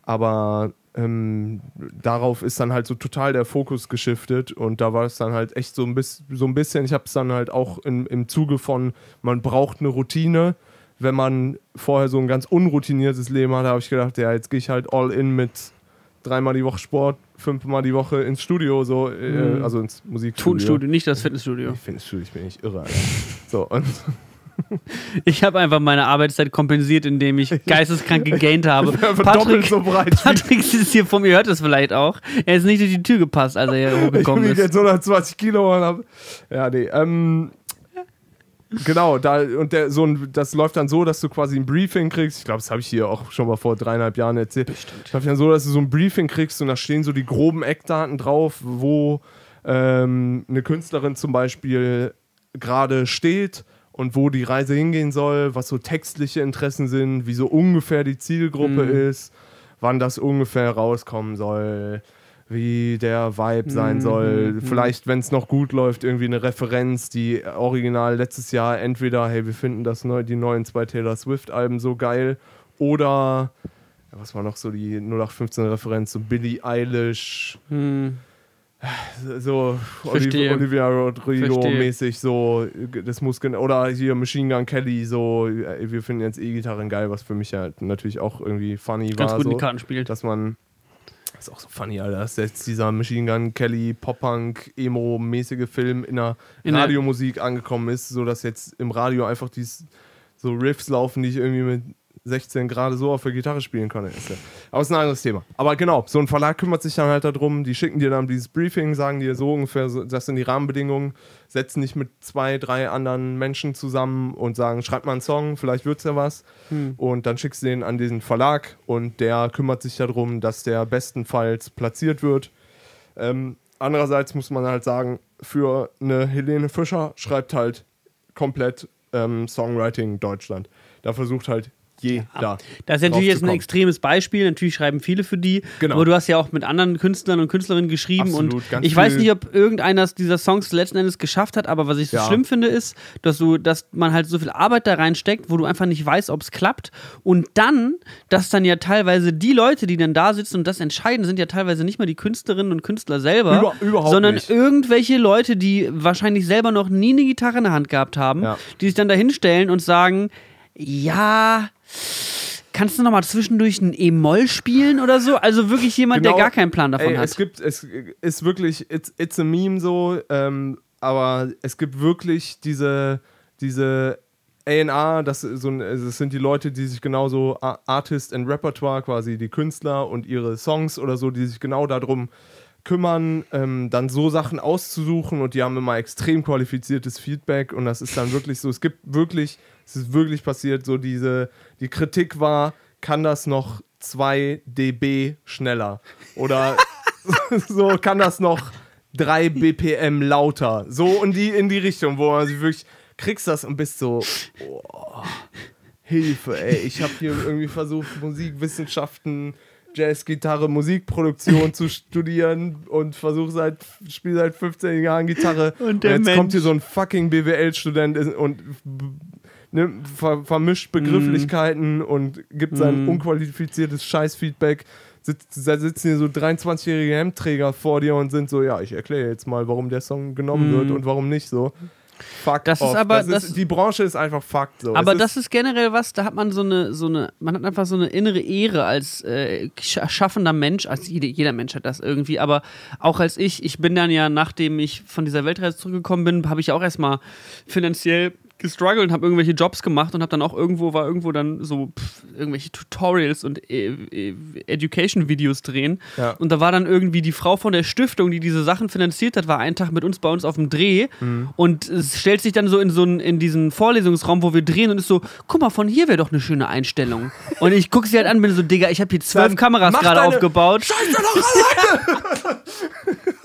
Aber ähm, darauf ist dann halt so total der Fokus geschiftet und da war es dann halt echt so ein, bis, so ein bisschen, ich habe es dann halt auch im, im Zuge von, man braucht eine Routine. Wenn man vorher so ein ganz unroutiniertes Leben hatte, habe ich gedacht, ja, jetzt gehe ich halt all in mit dreimal die Woche Sport, fünfmal die Woche ins Studio, so, äh, Mhm. also ins Musikstudio. Tonstudio, nicht das Fitnessstudio. Ich finde es schwierig, ich bin nicht irre. Alter. So, und Ich habe einfach meine Arbeitszeit kompensiert, indem ich geisteskrank gegaint habe. Patrick, so breit. Patrick sitzt hier vor mir, hört es vielleicht auch. Er ist nicht durch die Tür gepasst, als er hier Ich hochgekommen ist. jetzt 120 Kilo und hab. Ja, nee. Ähm, Genau, da, und der, so ein, das läuft dann so, dass du quasi ein Briefing kriegst. Ich glaube, das habe ich hier auch schon mal vor dreieinhalb Jahren erzählt. Bestimmt. Das läuft dann so, dass du so ein Briefing kriegst und da stehen so die groben Eckdaten drauf, wo ähm, eine Künstlerin zum Beispiel gerade steht und wo die Reise hingehen soll, was so textliche Interessen sind, wie so ungefähr die Zielgruppe Mhm. ist, wann das ungefähr rauskommen soll, wie der Vibe sein Mhm, soll. mhm. Vielleicht, wenn es noch gut läuft, irgendwie eine Referenz, die original letztes Jahr entweder, hey, wir finden das neu, die neuen zwei Taylor Swift-Alben so geil, oder was war noch so die 0815-Referenz, so Billie Eilish, Hm. So Verstehe. Oliv Olivia Verstehe. Rodrigo-mäßig, so, das muss gen- oder hier Machine Gun Kelly, so, wir finden jetzt E-Gitarren geil, was für mich halt natürlich auch irgendwie funny Ganz war, gut in so, die Karten spielt. dass man, das ist auch so funny, Alter, dass jetzt dieser Machine Gun Kelly Pop-Punk, Emo-mäßige Film in der In der- Radiomusik angekommen ist, so dass jetzt im Radio einfach dies, so Riffs laufen, die ich irgendwie mit 16 gerade so auf der Gitarre spielen kann. Ist ja. Aber es ist ein anderes Thema. Aber genau, so ein Verlag kümmert sich dann halt darum, die schicken dir dann dieses Briefing, sagen dir so ungefähr, das sind die Rahmenbedingungen, setzen dich mit zwei, drei anderen Menschen zusammen und sagen, schreib mal einen Song, vielleicht wird's ja was. Hm. Und dann schickst du den an diesen Verlag und der kümmert sich darum, dass der bestenfalls platziert wird. Ähm, andererseits muss man halt sagen, für eine Helene Fischer schreibt halt komplett ähm, Songwriting Deutschland. Da versucht halt jeder. Das ist natürlich jetzt ein extremes Beispiel. Natürlich schreiben viele für die. Genau. Aber du hast ja auch mit anderen Künstlern und Künstlerinnen geschrieben. Absolut, und ganz ich weiß nicht, ob irgendeiner dieser Songs letzten Endes geschafft hat. Aber was ich so Ja. schlimm finde, ist, dass, du, dass man halt so viel Arbeit da reinsteckt, wo du einfach nicht weißt, ob es klappt. Und dann, dass dann ja teilweise die Leute, die dann da sitzen und das entscheiden, sind ja teilweise nicht mal die Künstlerinnen und Künstler selber. Über- sondern nicht. irgendwelche Leute, die wahrscheinlich selber noch nie eine Gitarre in der Hand gehabt haben, Ja. die sich dann da hinstellen und sagen, ja, kannst du noch mal zwischendurch ein E-Moll spielen oder so? Also wirklich jemand, Genau. der gar keinen Plan davon Ey, hat. Es gibt, es ist wirklich, it's, it's a meme so, ähm, aber es gibt wirklich diese, diese A&R, das, so ein, das sind die Leute, die sich genauso Artist and Repertoire, quasi die Künstler und ihre Songs oder so, die sich genau darum kümmern, ähm, dann so Sachen auszusuchen und die haben immer extrem qualifiziertes Feedback und das ist dann wirklich so, es gibt wirklich, es ist wirklich passiert, so diese, die Kritik war, kann das noch 2 dB schneller oder so kann das noch 3 BPM lauter, so und die in die Richtung, wo man sich wirklich kriegst das und bist so, oh, Hilfe, ey, ich habe hier irgendwie versucht, Musikwissenschaften, Jazzgitarre, Musikproduktion zu studieren und versuche seit, spiele seit 15 Jahren Gitarre. Und der jetzt Mensch. kommt hier so ein fucking BWL-Student und ne, ver vermischt Begrifflichkeiten und gibt sein Mm. unqualifiziertes Scheißfeedback. Sitz, da sitzen hier so 23-jährige Hemdträger vor dir und sind so, ja, ich erkläre jetzt mal, warum der Song genommen Mm. wird und warum nicht so. Fuck Das ist off. aber- das das- ist, die Branche ist einfach Fakt so. aber es das ist generell was, da hat man so eine, so eine, man hat einfach so eine innere Ehre als äh, sch- schaffender Mensch, als jede, jeder Mensch hat das irgendwie, aber auch als ich, ich bin dann ja, nachdem ich von dieser Weltreise zurückgekommen bin, habe ich auch erstmal finanziell gestruggelt und habe irgendwelche Jobs gemacht und habe dann auch irgendwo, war irgendwo dann so pff, irgendwelche Tutorials und äh, äh, Education-Videos drehen. Ja. Und da war dann irgendwie die Frau von der Stiftung, die diese Sachen finanziert hat, war einen Tag mit uns bei uns auf dem Dreh Mhm. und es stellt sich dann so in so einen, in diesen Vorlesungsraum, wo wir drehen und ist so, guck mal, von hier wäre doch eine schöne Einstellung. Und ich gucke sie halt an, bin so, Digga, ich habe hier zwölf Dann Kameras gerade aufgebaut. Scheiße doch alleine!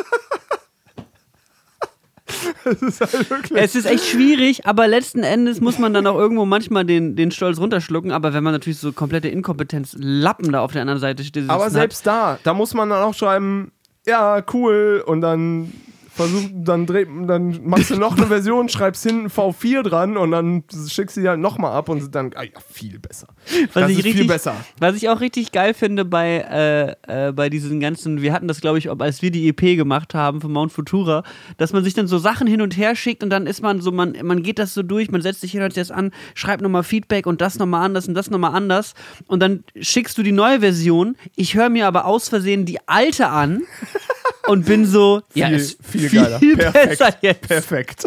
das ist halt wirklich. Es ist echt schwierig, aber letzten Endes muss man dann auch irgendwo manchmal den, den Stolz runterschlucken. Aber wenn man natürlich so komplette Inkompetenz Lappen da auf der anderen Seite steht, Aber selbst da, da muss man dann auch schreiben, ja, cool, und dann versuch, dann, dreh, dann machst du noch eine Version, schreibst hinten V4 dran und dann schickst du die halt nochmal ab und dann, ah ja, viel besser. Was das ich ist viel richtig- besser. Was ich auch richtig geil finde bei, äh, äh, bei diesen ganzen, wir hatten das, glaube ich, als wir die EP gemacht haben von Mount Futura, dass man sich dann so Sachen hin und her schickt und dann ist man so, man, man geht das so durch, man setzt sich hin, sich das an, schreibt nochmal Feedback und das nochmal anders und das nochmal anders und dann schickst du die neue Version. Ich höre mir aber aus Versehen die alte an und bin so, ja, Viel- ist viel geiler. viel Perfekt. besser jetzt. Perfekt.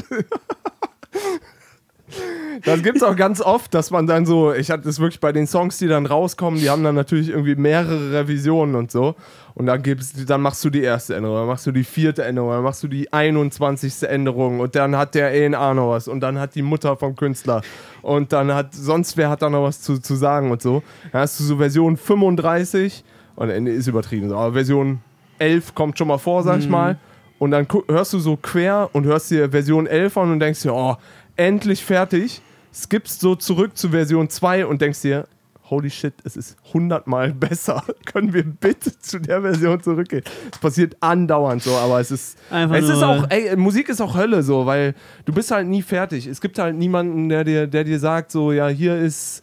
Das gibt es auch ganz oft, dass man dann so, ich hatte das wirklich bei den Songs, die dann rauskommen, die haben dann natürlich irgendwie mehrere Revisionen und so. Und dann gibt's, dann machst du die erste Änderung, dann machst du die vierte Änderung, dann machst du die 21. Änderung und dann hat der A&R noch was und dann hat die Mutter vom Künstler und dann hat, sonst wer hat da noch was zu, zu sagen und so. Dann hast du so Version 35 und äh, ist übertrieben, aber Version 11 kommt schon mal vor, sag ich mal. Und dann hörst du so quer und hörst dir Version 11 an und denkst dir, oh, endlich fertig. Skippst so zurück zu Version 2 und denkst dir, holy shit, es ist hundertmal besser. Können wir bitte zu der Version zurückgehen? Es passiert andauernd so, aber es ist. Einfach es ist auch, ey, Musik ist auch Hölle so, weil du bist halt nie fertig. Es gibt halt niemanden, der dir, der dir sagt, so, ja, hier ist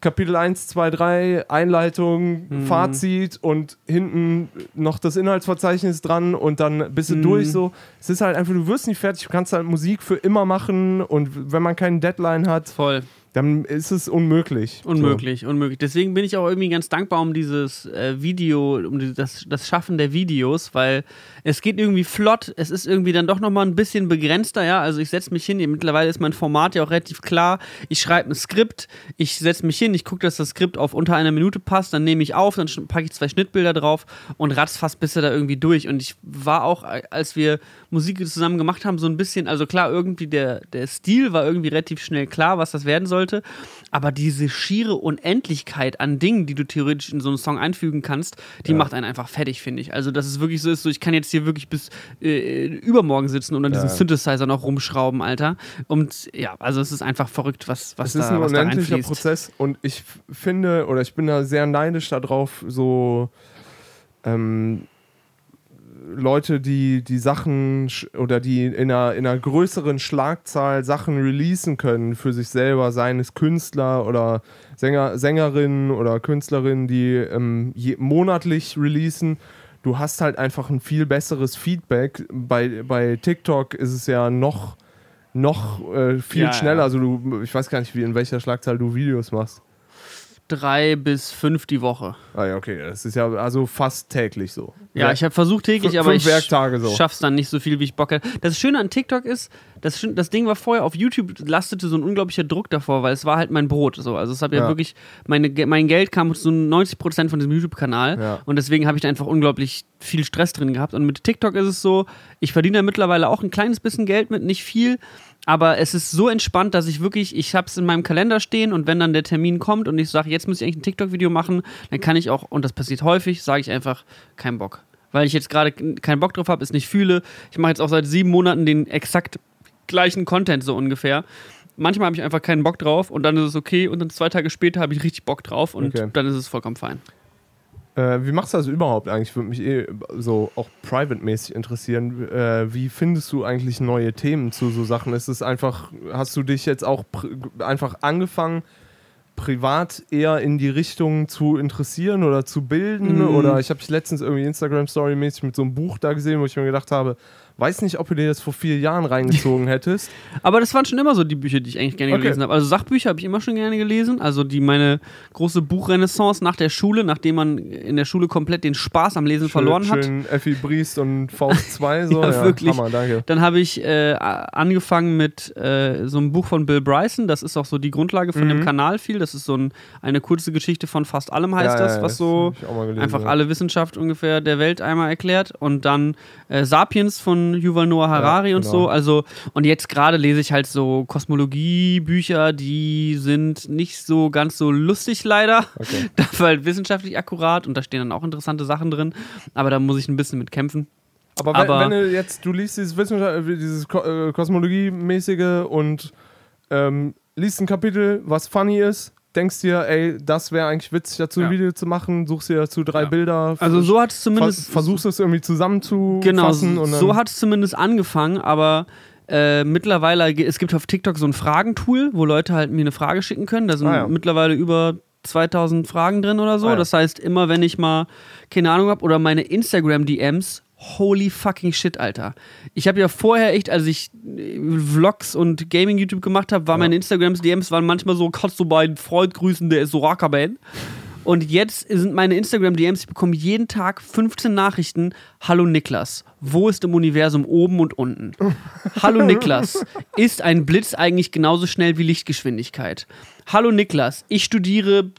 Kapitel 1, 2, 3, Einleitung, Mhm. Fazit und hinten noch das Inhaltsverzeichnis dran und dann bist du Mhm. durch so. Es ist halt einfach, du wirst nicht fertig, du kannst halt Musik für immer machen und wenn man keinen Deadline hat, Voll. dann ist es unmöglich. Unmöglich, unmöglich. Deswegen bin ich auch irgendwie ganz dankbar um dieses äh, Video, um das, das Schaffen der Videos, weil es geht irgendwie flott. Es ist irgendwie dann doch nochmal ein bisschen begrenzter, ja. Also ich setze mich hin, mittlerweile ist mein Format ja auch relativ klar. Ich schreibe ein Skript, ich setze mich hin, ich gucke, dass das Skript auf unter einer Minute passt, dann nehme ich auf, dann packe ich zwei Schnittbilder drauf und ratzfass bist du da irgendwie durch. Und ich war auch, als wir Musik zusammen gemacht haben, so ein bisschen, also klar, irgendwie der, der Stil war irgendwie relativ schnell klar, was das werden sollte. Aber diese schiere Unendlichkeit an Dingen, die du theoretisch in so einen Song einfügen kannst, die macht einen einfach fertig, finde ich. Also, dass es wirklich so ist, so ich kann jetzt hier wirklich bis äh, übermorgen sitzen und an diesem Ja. Synthesizer noch rumschrauben, Alter. Und ja, also es ist einfach verrückt, was, was Es ist da, ein was da unendlicher. Prozess und ich finde, oder ich bin da sehr neidisch darauf, so ähm, Leute, die die Sachen oder die in einer, in einer größeren Schlagzahl Sachen releasen können für sich selber, seien es Künstler oder Sänger, Sängerinnen oder Künstlerinnen, die ähm, je, monatlich releasen. Du hast halt einfach ein viel besseres Feedback. Bei, bei TikTok ist es ja noch, noch äh, viel Ja, ja. schneller. Also du, ich weiß gar nicht, wie in welcher Schlagzahl du Videos machst. Drei bis fünf die Woche. Ah ja, okay. Das ist ja also fast täglich so. Ja, ich habe versucht täglich, aber ich Werktage so. schaff's dann nicht so viel, wie ich Bock hätte. Das Schöne an TikTok ist, das, das Ding war vorher auf YouTube, lastete so ein unglaublicher Druck davor, weil es war halt mein Brot. So. Also es habe ja. Ja. wirklich, meine, mein Geld kam zu 90% von diesem YouTube-Kanal Ja. und deswegen habe ich da einfach unglaublich viel Stress drin gehabt. Und mit TikTok ist es so, ich verdiene da mittlerweile auch ein kleines bisschen Geld mit, nicht viel. Aber es ist so entspannt, dass ich wirklich, ich habe es in meinem Kalender stehen und wenn dann der Termin kommt und ich sage, jetzt muss ich eigentlich ein TikTok-Video machen, dann kann ich auch, und das passiert häufig, sage ich einfach, kein Bock. Weil ich jetzt gerade keinen Bock drauf habe, es nicht fühle. Ich mache jetzt auch seit sieben Monaten den exakt gleichen Content so ungefähr. Manchmal habe ich einfach keinen Bock drauf und dann ist es okay und dann zwei Tage später habe ich richtig Bock drauf und Okay. dann ist es vollkommen fein. Äh, wie machst du das überhaupt eigentlich? Würde mich eh so auch private-mäßig interessieren. Äh, wie findest du eigentlich neue Themen zu so Sachen? Ist es einfach, hast du dich jetzt auch einfach angefangen, privat eher in die Richtung zu interessieren oder zu bilden? Mhm. Oder ich habe dich letztens irgendwie Instagram-Story-mäßig mit so einem Buch da gesehen, wo ich mir gedacht habe, weiß nicht, ob du dir das vor vier Jahren reingezogen hättest. Aber das waren schon immer so die Bücher, die ich eigentlich gerne Okay. gelesen habe. Also Sachbücher habe ich immer schon gerne gelesen. Also die meine große Buchrenaissance nach der Schule, nachdem man in der Schule komplett den Spaß am Lesen verloren hat. Schön Effi Briest und Faust 2. So. Ja, wirklich. Hammer, danke. Dann habe ich äh, angefangen mit äh, so einem Buch von Bill Bryson. Das ist auch so die Grundlage von dem Mhm. Kanal viel. Das ist so ein, eine kurze Geschichte von fast allem heißt Ja, das, ja, was so auch mal gelesen, einfach ja. alle Wissenschaft ungefähr der Welt einmal erklärt. Und dann äh, Sapiens von Yuval Noah Harari und genau. so. Also, und jetzt gerade lese ich halt so Kosmologie-Bücher, die sind nicht so ganz so lustig leider. Okay. Dafür halt wissenschaftlich akkurat und da stehen dann auch interessante Sachen drin. Aber da muss ich ein bisschen mit kämpfen. Aber wenn, Aber- wenn du jetzt, du liest dieses Wissenschaft, äh, dieses äh, Kosmologie-mäßige und ähm, liest ein Kapitel, was funny ist, denkst dir, ey, das wäre eigentlich witzig, dazu ein Ja. Video zu machen, suchst dir dazu drei Ja. Bilder, Also so hat es vers zumindest. versuchst es irgendwie zusammenzufassen Genau, dann, so hat es zumindest angefangen, aber äh, mittlerweile, es gibt auf TikTok so ein Fragentool, wo Leute halt mir eine Frage schicken können. Da sind Ah, ja. mittlerweile über 2000 Fragen drin oder so. Ah, ja. Das heißt, immer wenn ich mal keine Ahnung habe oder meine Instagram-DMs, holy fucking shit, Alter. Ich habe ja vorher echt, als ich äh, Vlogs und Gaming-YouTube gemacht habe, war Ja. meine Instagrams-DMs waren manchmal so, kannst du meinen Freund grüßen, der ist so Rockerband. Und jetzt sind meine Instagram-DMs, ich bekomme jeden Tag 15 Nachrichten. Hallo Niklas, wo ist im Universum oben und unten? Hallo Niklas, ist ein Blitz eigentlich genauso schnell wie Lichtgeschwindigkeit? Hallo Niklas, ich studiere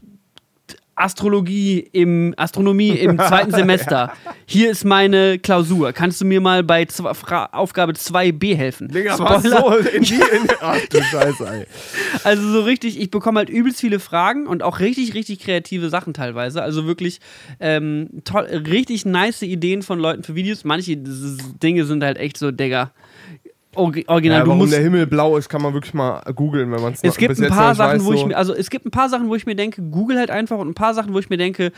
Astrologie im Astronomie im zweiten Semester. Hier ist meine Klausur. Kannst du mir mal bei zwei, Fra Aufgabe 2b helfen? Digga, was so in die, in, ach du Scheiße, ey. Also so richtig, ich bekomme halt übelst viele Fragen und auch richtig, richtig kreative Sachen teilweise. Also wirklich ähm, toll, richtig nice Ideen von Leuten für Videos. Manche Dinge sind halt echt so, Digga. Original, Ja, warum der Himmel blau ist, kann man wirklich mal googeln, wenn man es es gibt ein paar Sachen, weiß, wo ich so. mir, also es gibt ein paar Sachen, wo ich mir denke, google halt einfach und ein paar Sachen, wo ich mir denke,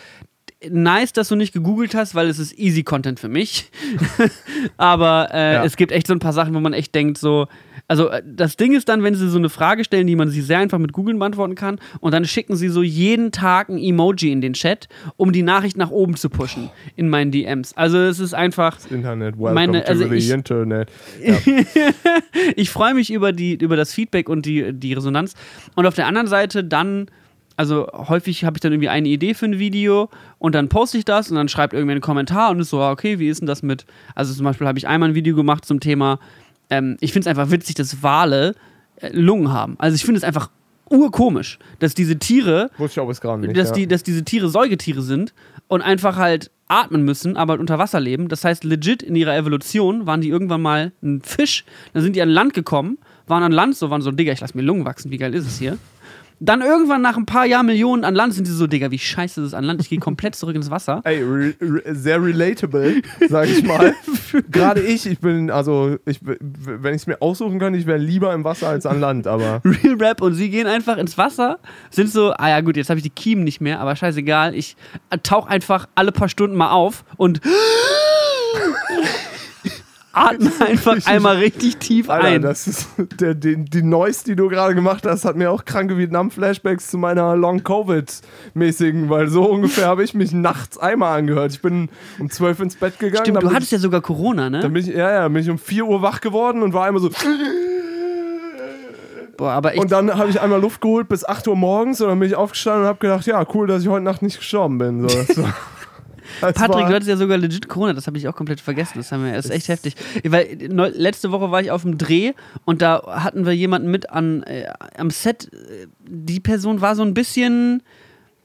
nice, dass du nicht gegoogelt hast, weil es ist easy Content für mich. Aber äh, Ja. es gibt echt so ein paar Sachen, wo man echt denkt, so, also äh, das Ding ist dann, wenn sie so eine Frage stellen, die man sich sehr einfach mit Googeln beantworten kann, und dann schicken sie so jeden Tag ein Emoji in den Chat, um die Nachricht nach oben zu pushen in meinen DMs. Also es ist einfach, Internet, welcome Meine- to also the ich- Internet. ich freue mich über, die, über das Feedback und die, die Resonanz. Und auf der anderen Seite dann, also häufig habe ich dann irgendwie eine Idee für ein Video und dann poste ich das und dann schreibt irgendwer einen Kommentar und ist so, okay, wie ist denn das mit, also zum Beispiel habe ich einmal ein Video gemacht zum Thema, ähm, ich finde es einfach witzig, dass Wale äh, Lungen haben. Also ich finde es einfach urkomisch, dass diese Tiere Wusste ich auch bis gerade nicht. dass, ja. die, dass diese Tiere Säugetiere sind und einfach halt atmen müssen, aber halt unter Wasser leben. Das heißt, legit in ihrer Evolution waren die irgendwann mal ein Fisch, dann sind die an Land gekommen, waren an Land so, waren so, Digga, ich lass mir Lungen wachsen, wie geil ist es hier? Dann irgendwann nach ein paar Jahr Millionen an Land sind sie so, Digga, wie scheiße ist es an Land? Ich gehe komplett zurück ins Wasser. Ey, re re sehr relatable, sag ich mal. Gerade ich, ich bin, also, ich, wenn ich es mir aussuchen könnte, ich wäre lieber im Wasser als an Land, aber Real Rap und sie gehen einfach ins Wasser, sind so, ah ja gut, jetzt habe ich die Kiemen nicht mehr, aber scheißegal, ich tauche einfach alle paar Stunden mal auf und atme einfach einmal richtig tief Alter, ein. das ist der, die, die Noise, die du gerade gemacht hast, hat mir auch kranke Vietnam-Flashbacks zu meiner Long-Covid-mäßigen, weil so ungefähr habe ich mich nachts einmal angehört. Ich bin um 12 ins Bett gegangen. Stimmt, dann du hattest ja sogar Corona, Dann ne? bin ich, ja, ja, bin ich um 4 Uhr wach geworden und war einmal so. Boah, aber Und dann habe ich einmal Luft geholt bis 8 Uhr morgens und dann bin ich aufgestanden und habe gedacht, ja, cool, dass ich heute Nacht nicht gestorben bin. So, das Patrick, du hattest ja sogar legit Corona, das habe ich auch komplett vergessen. Das, haben wir, das ist echt heftig. Weil letzte Woche war ich auf dem Dreh und da hatten wir jemanden mit an, äh, am Set. Die Person war so ein bisschen.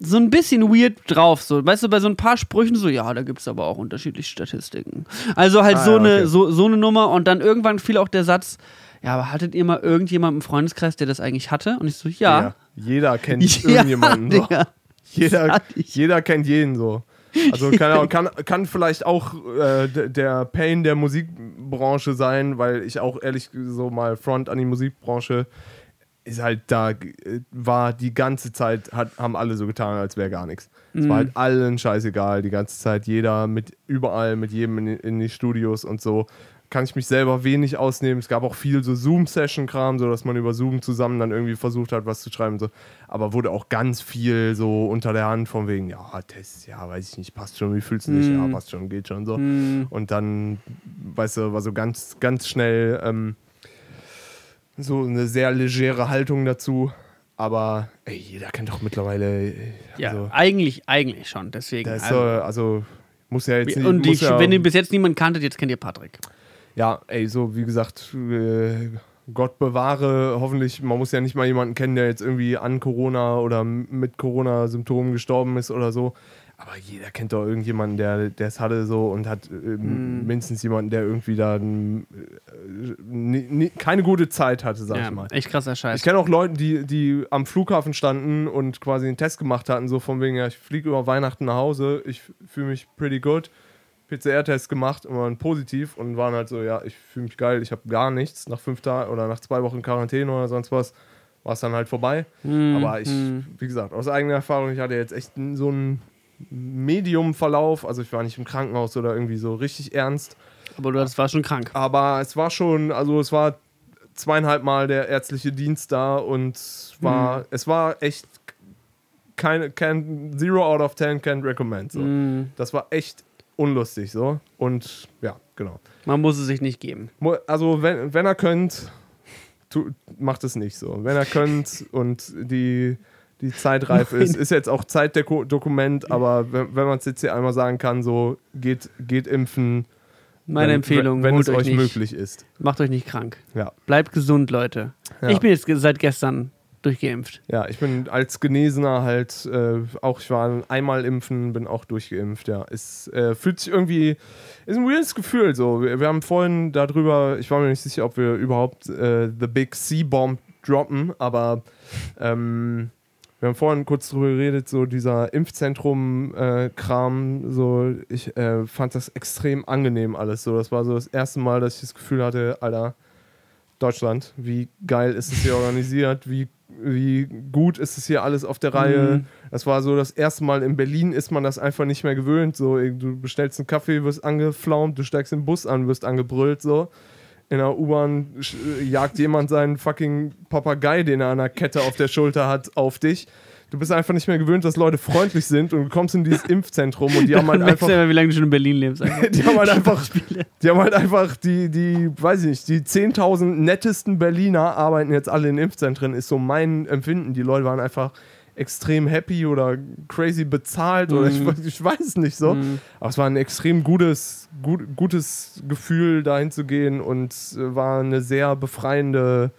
So ein bisschen weird drauf, so. Weißt du, bei so ein paar Sprüchen so, ja, da gibt es aber auch unterschiedliche Statistiken. Also halt Ah, so, ja, eine, okay. so, so eine Nummer und dann irgendwann fiel auch der Satz, ja, aber hattet ihr mal irgendjemanden im Freundeskreis, der das eigentlich hatte? Und ich so, ja. ja, jeder kennt Ja, irgendjemanden. So. Jeder, jeder kennt jeden so. Also keine Ahnung, kann, kann vielleicht auch äh, der Pain der Musikbranche sein, weil ich auch ehrlich so mal Front an die Musikbranche ist halt da, äh, war die ganze Zeit, hat, haben alle so getan, als wäre gar nichts. Es war halt allen scheißegal, die ganze Zeit, jeder mit überall, mit jedem in, in die Studios und so. Kann ich mich selber wenig ausnehmen. Es gab auch viel so Zoom-Session-Kram, so dass man über Zoom zusammen dann irgendwie versucht hat, was zu schreiben. So. Aber wurde auch ganz viel so unter der Hand von wegen, ja, Test, ja, weiß ich nicht, passt schon, wie fühlst du dich? Ja, passt schon, geht schon so. Und dann, weißt du, war so ganz, ganz schnell ähm, so eine sehr legere Haltung dazu. Aber ey, jeder kennt doch mittlerweile. äh, Ja, Also, eigentlich, eigentlich schon. Deswegen. da ist also, so, also muss ja jetzt nicht. und ich, ja, wenn ihr bis jetzt niemanden kanntet, jetzt kennt ihr Patrick. Ja, ey, so wie gesagt, äh, Gott bewahre, hoffentlich, man muss ja nicht mal jemanden kennen, der jetzt irgendwie an Corona oder mit Corona-Symptomen gestorben ist oder so. Aber jeder kennt doch irgendjemanden, der es hatte so und hat äh, Hm. mindestens jemanden, der irgendwie da äh, keine gute Zeit hatte, sag Ja, ich mal. echt krasser Scheiß. Ich kenne auch Leute, die, die am Flughafen standen und quasi einen Test gemacht hatten, so von wegen, ja, ich fliege über Weihnachten nach Hause, ich fühle mich pretty good. PCR-Test gemacht und waren positiv und waren halt so, ja, ich fühle mich geil, ich habe gar nichts. Nach fünf Tagen oder nach zwei Wochen Quarantäne oder sonst was war es dann halt vorbei. Hm, Aber ich, wie gesagt, aus eigener Erfahrung, ich hatte jetzt echt so einen Medium-Verlauf, also ich war nicht im Krankenhaus oder irgendwie so richtig ernst. Aber du das war schon krank. Aber es war schon, also es war zweieinhalb Mal der ärztliche Dienst da und es war, es war echt keine, kein Zero out of ten can't recommend. So. Hm, Das war echt unlustig so. Und ja, genau. man muss es sich nicht geben. Also wenn, wenn er könnt, tu, macht es nicht so. Wenn er könnt und die, die Zeit reif ist. Ist jetzt auch Zeitdokument, aber wenn, wenn man es jetzt hier einmal sagen kann, so geht, geht impfen. Meine wenn, Empfehlung, wenn es euch nicht, möglich ist. Macht euch nicht krank. Ja. Bleibt gesund, Leute. Ja. Ich bin jetzt seit gestern durchgeimpft. Ja, ich bin als Genesener halt äh, auch, ich war einmal impfen, bin auch durchgeimpft, ja. Es äh, fühlt sich irgendwie, ist ein weirdes Gefühl so. Wir, wir haben vorhin darüber, ich war mir nicht sicher, ob wir überhaupt äh, The Big C-Bomb droppen, aber ähm, wir haben vorhin kurz drüber geredet, so dieser Impfzentrum-Kram, so, ich äh, fand das extrem angenehm alles so. Das war so das erste Mal, dass ich das Gefühl hatte, Alter, Deutschland, wie geil ist es hier organisiert, wie, wie gut ist es hier alles auf der Reihe. Mhm. Das war so das erste Mal in Berlin, ist man das einfach nicht mehr gewöhnt. So, du bestellst einen Kaffee, wirst angeflaumt, du steigst im Bus an, wirst angebrüllt, so. In der U-Bahn sch- jagt jemand seinen fucking Papagei, den er an der Kette auf der Schulter hat, auf dich. Du bist einfach nicht mehr gewöhnt, dass Leute freundlich sind und du kommst in dieses Impfzentrum und die haben halt einfach ja, wie lange du schon in Berlin lebst. die haben halt einfach, die haben halt einfach die, die, weiß ich nicht, die 10.000 nettesten Berliner arbeiten jetzt alle in Impfzentren, ist so mein Empfinden. Die Leute waren einfach extrem happy oder crazy bezahlt oder ich, Mhm. ich weiß es nicht so. Mhm. Aber es war ein extrem gutes, gut, gutes Gefühl, dahin zu gehen und äh, war eine sehr befreiende,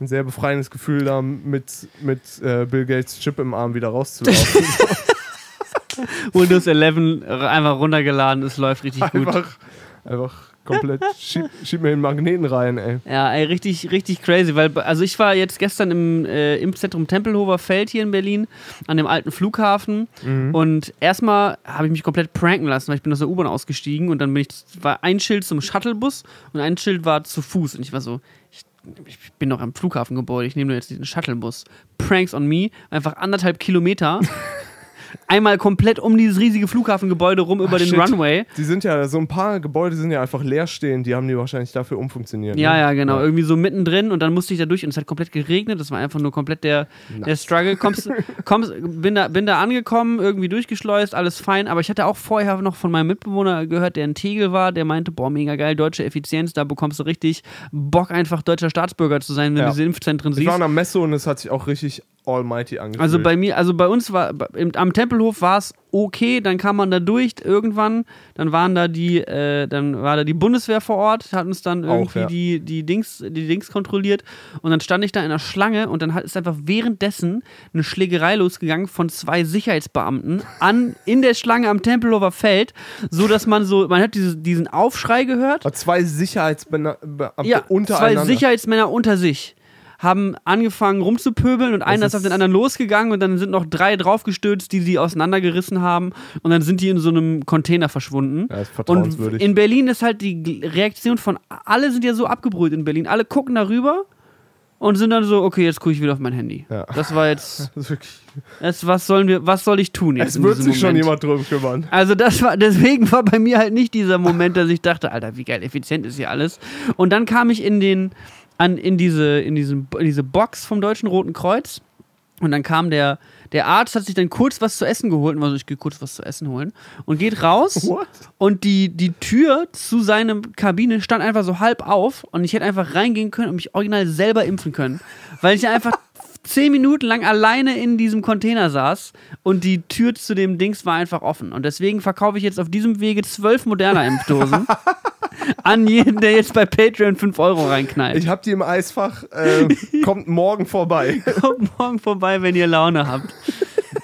ein sehr befreiendes Gefühl, da mit, mit äh, Bill Gates Chip im Arm wieder rauszulaufen. Windows 11 einfach runtergeladen, es läuft richtig gut. einfach, einfach komplett, schieb, schieb mir den Magneten rein, ey. Ja, ey, richtig, richtig crazy, weil, also ich war jetzt gestern im äh, Impfzentrum Tempelhofer Feld hier in Berlin, an dem alten Flughafen und erstmal habe ich mich komplett pranken lassen, weil ich bin aus der U-Bahn ausgestiegen und dann bin ich, war ein Schild zum Shuttlebus und ein Schild war zu Fuß und ich war so, ich, bin noch am Flughafengebäude, ich nehme nur jetzt diesen Shuttlebus. Pranks on me, einfach anderthalb Kilometer. Einmal komplett um dieses riesige Flughafengebäude rum über den shit. Runway. Die sind ja, so ein paar Gebäude sind ja einfach leerstehend, die haben die wahrscheinlich dafür umfunktioniert. Ja, ne? ja, genau. Irgendwie so mittendrin und dann musste ich da durch und es hat komplett geregnet. Das war einfach nur komplett der, der Struggle. Kommst, kommst, bin, da, bin da angekommen, irgendwie durchgeschleust, alles fein. Aber ich hatte auch vorher noch von meinem Mitbewohner gehört, der in Tegel war, der meinte, boah, mega geil, deutsche Effizienz, da bekommst du richtig Bock, einfach deutscher Staatsbürger zu sein, wenn Ja. du diese Impfzentren Ich siehst. war an der Messe und es hat sich auch richtig almighty angefühlt. Also bei mir, also bei uns war im, am Tempelhof war es okay, dann kam man da durch irgendwann, dann waren da die, äh, dann war da die Bundeswehr vor Ort, hat uns dann Auch, irgendwie ja. die, die Dings, die Dings kontrolliert und dann stand ich da in der Schlange und dann hat, ist einfach währenddessen eine Schlägerei losgegangen von zwei Sicherheitsbeamten an in der Schlange am Tempelhofer Feld, so dass man so, man hat diese, diesen Aufschrei gehört Aber zwei Sicherheitsbeamte ja, zwei untereinander. Sicherheitsmänner unter sich haben angefangen rumzupöbeln und einer ist ist- auf den anderen losgegangen und dann sind noch drei draufgestürzt, die sie auseinandergerissen haben und dann sind die in so einem Container verschwunden. Ja, ist Und vertrauenswürdig. in Berlin ist halt die Reaktion von alle sind ja so abgebrüht in Berlin. Alle gucken darüber und sind dann so, okay, jetzt gucke ich wieder auf mein Handy. Ja. Das war jetzt, das ist wirklich, das, was sollen wir, was soll ich tun jetzt? es wird sich schon Moment? jemand drum kümmern. Also das war, deswegen war bei mir halt nicht dieser Moment, dass ich dachte, Alter, wie geil effizient ist hier alles. Und dann kam ich in den, an, in diese, in diesen, in diese Box vom Deutschen Roten Kreuz. Und dann kam der, der Arzt, hat sich dann kurz was zu essen geholt und war so, ich gehe kurz was zu essen holen. Und geht raus. What? Und die, die Tür zu seiner Kabine stand einfach so halb auf und ich hätte einfach reingehen können und mich original selber impfen können. Weil ich einfach zehn Minuten lang alleine in diesem Container saß und die Tür zu dem Dings war einfach offen. Und deswegen verkaufe ich jetzt auf diesem Wege zwölf moderner Impfdosen an jeden, der jetzt bei Patreon 5 Euro reinknallt. Ich hab die im Eisfach, äh, kommt morgen vorbei. Kommt morgen vorbei, wenn ihr Laune habt.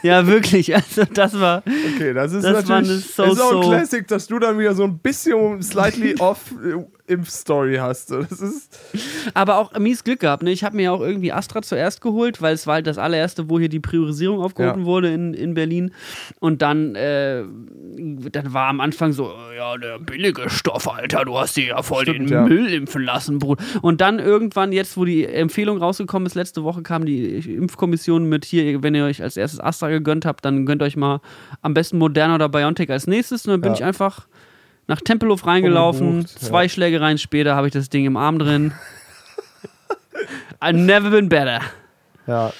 Ja, wirklich. Also, das war. Okay, das ist Das war natürlich eine ist auch ein So-So. Classic, dass du dann wieder so ein bisschen slightly off äh, Impfstory hast. So, Das ist Aber auch mies Glück gehabt. Ne? Ich habe mir ja auch irgendwie Astra zuerst geholt, weil es war halt das allererste, wo hier die Priorisierung aufgehoben Ja. wurde in, in Berlin. Und dann, äh, dann war am Anfang so, ja, der billige Stoff, Alter, du hast dir ja voll Stimmt, den ja. Müll impfen lassen, Bruder. Und dann irgendwann, jetzt, wo die Empfehlung rausgekommen ist, letzte Woche kam die Impfkommission mit hier, wenn ihr euch als erstes Astra gegönnt habt, dann gönnt euch mal am besten Moderna oder BioNTech als nächstes. Und dann bin Ja. ich einfach nach Tempelhof reingelaufen. Ja. Zwei Schlägereien später habe ich das Ding im Arm drin. I've never been better. Ja.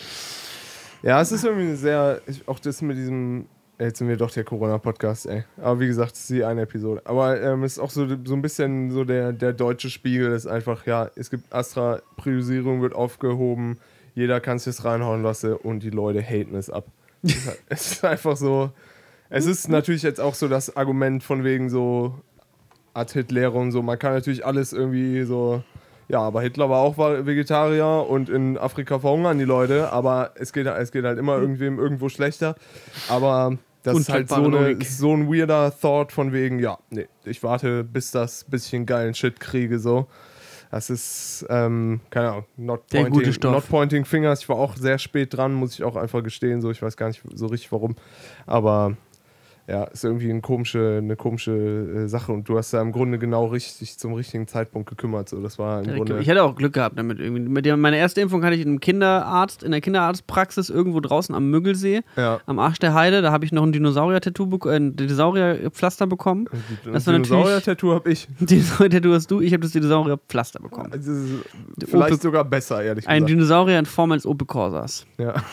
Ja, es ist irgendwie sehr, auch das mit diesem, jetzt sind wir doch der Corona-Podcast, ey. Aber wie gesagt, es ist die eine Episode. Aber ähm, es ist auch so, so ein bisschen so der, der deutsche Spiegel, ist einfach, ja, es gibt Astra-Priorisierung wird aufgehoben, Jeder kann sich das reinhauen lassen und die Leute haten es ab. es ist einfach so. Es ist natürlich jetzt auch so das Argument von wegen so Ad-Hit-Lehre und so. Man kann natürlich alles irgendwie so. Ja, aber Hitler war auch Vegetarier und in Afrika verhungern die Leute, aber es geht, es geht halt immer irgendwem irgendwo schlechter. Aber das ist halt so, eine, so ein weirder Thought von wegen, ja, nee, ich warte, bis das bisschen geilen Shit kriege, so. Das ist, ähm, keine Ahnung, not pointing, not pointing fingers. Ich war auch sehr spät dran, muss ich auch einfach gestehen, so. Ich weiß gar nicht so richtig warum. Aber ja, ist irgendwie eine komische, eine komische äh, Sache und du hast da im Grunde genau richtig zum richtigen Zeitpunkt gekümmert. So, das war im Grunde ich hatte auch Glück gehabt damit irgendwie. Mit der, meine erste Impfung hatte ich in einem Kinderarzt, in der Kinderarztpraxis irgendwo draußen am Müggelsee, ja. am Arsch der Heide. Da habe ich noch ein Dinosaurier-Tattoo, äh, ein Dinosaurier-Pflaster bekommen. Das, das Dinosaurier-Tattoo habe ich. Dinosaurier-Tattoo hast du, ich habe das Dinosaurier-Pflaster bekommen. Das vielleicht Ope, sogar besser, ehrlich gesagt. Ein Dinosaurier in Form eines Opel Corsas. Ja.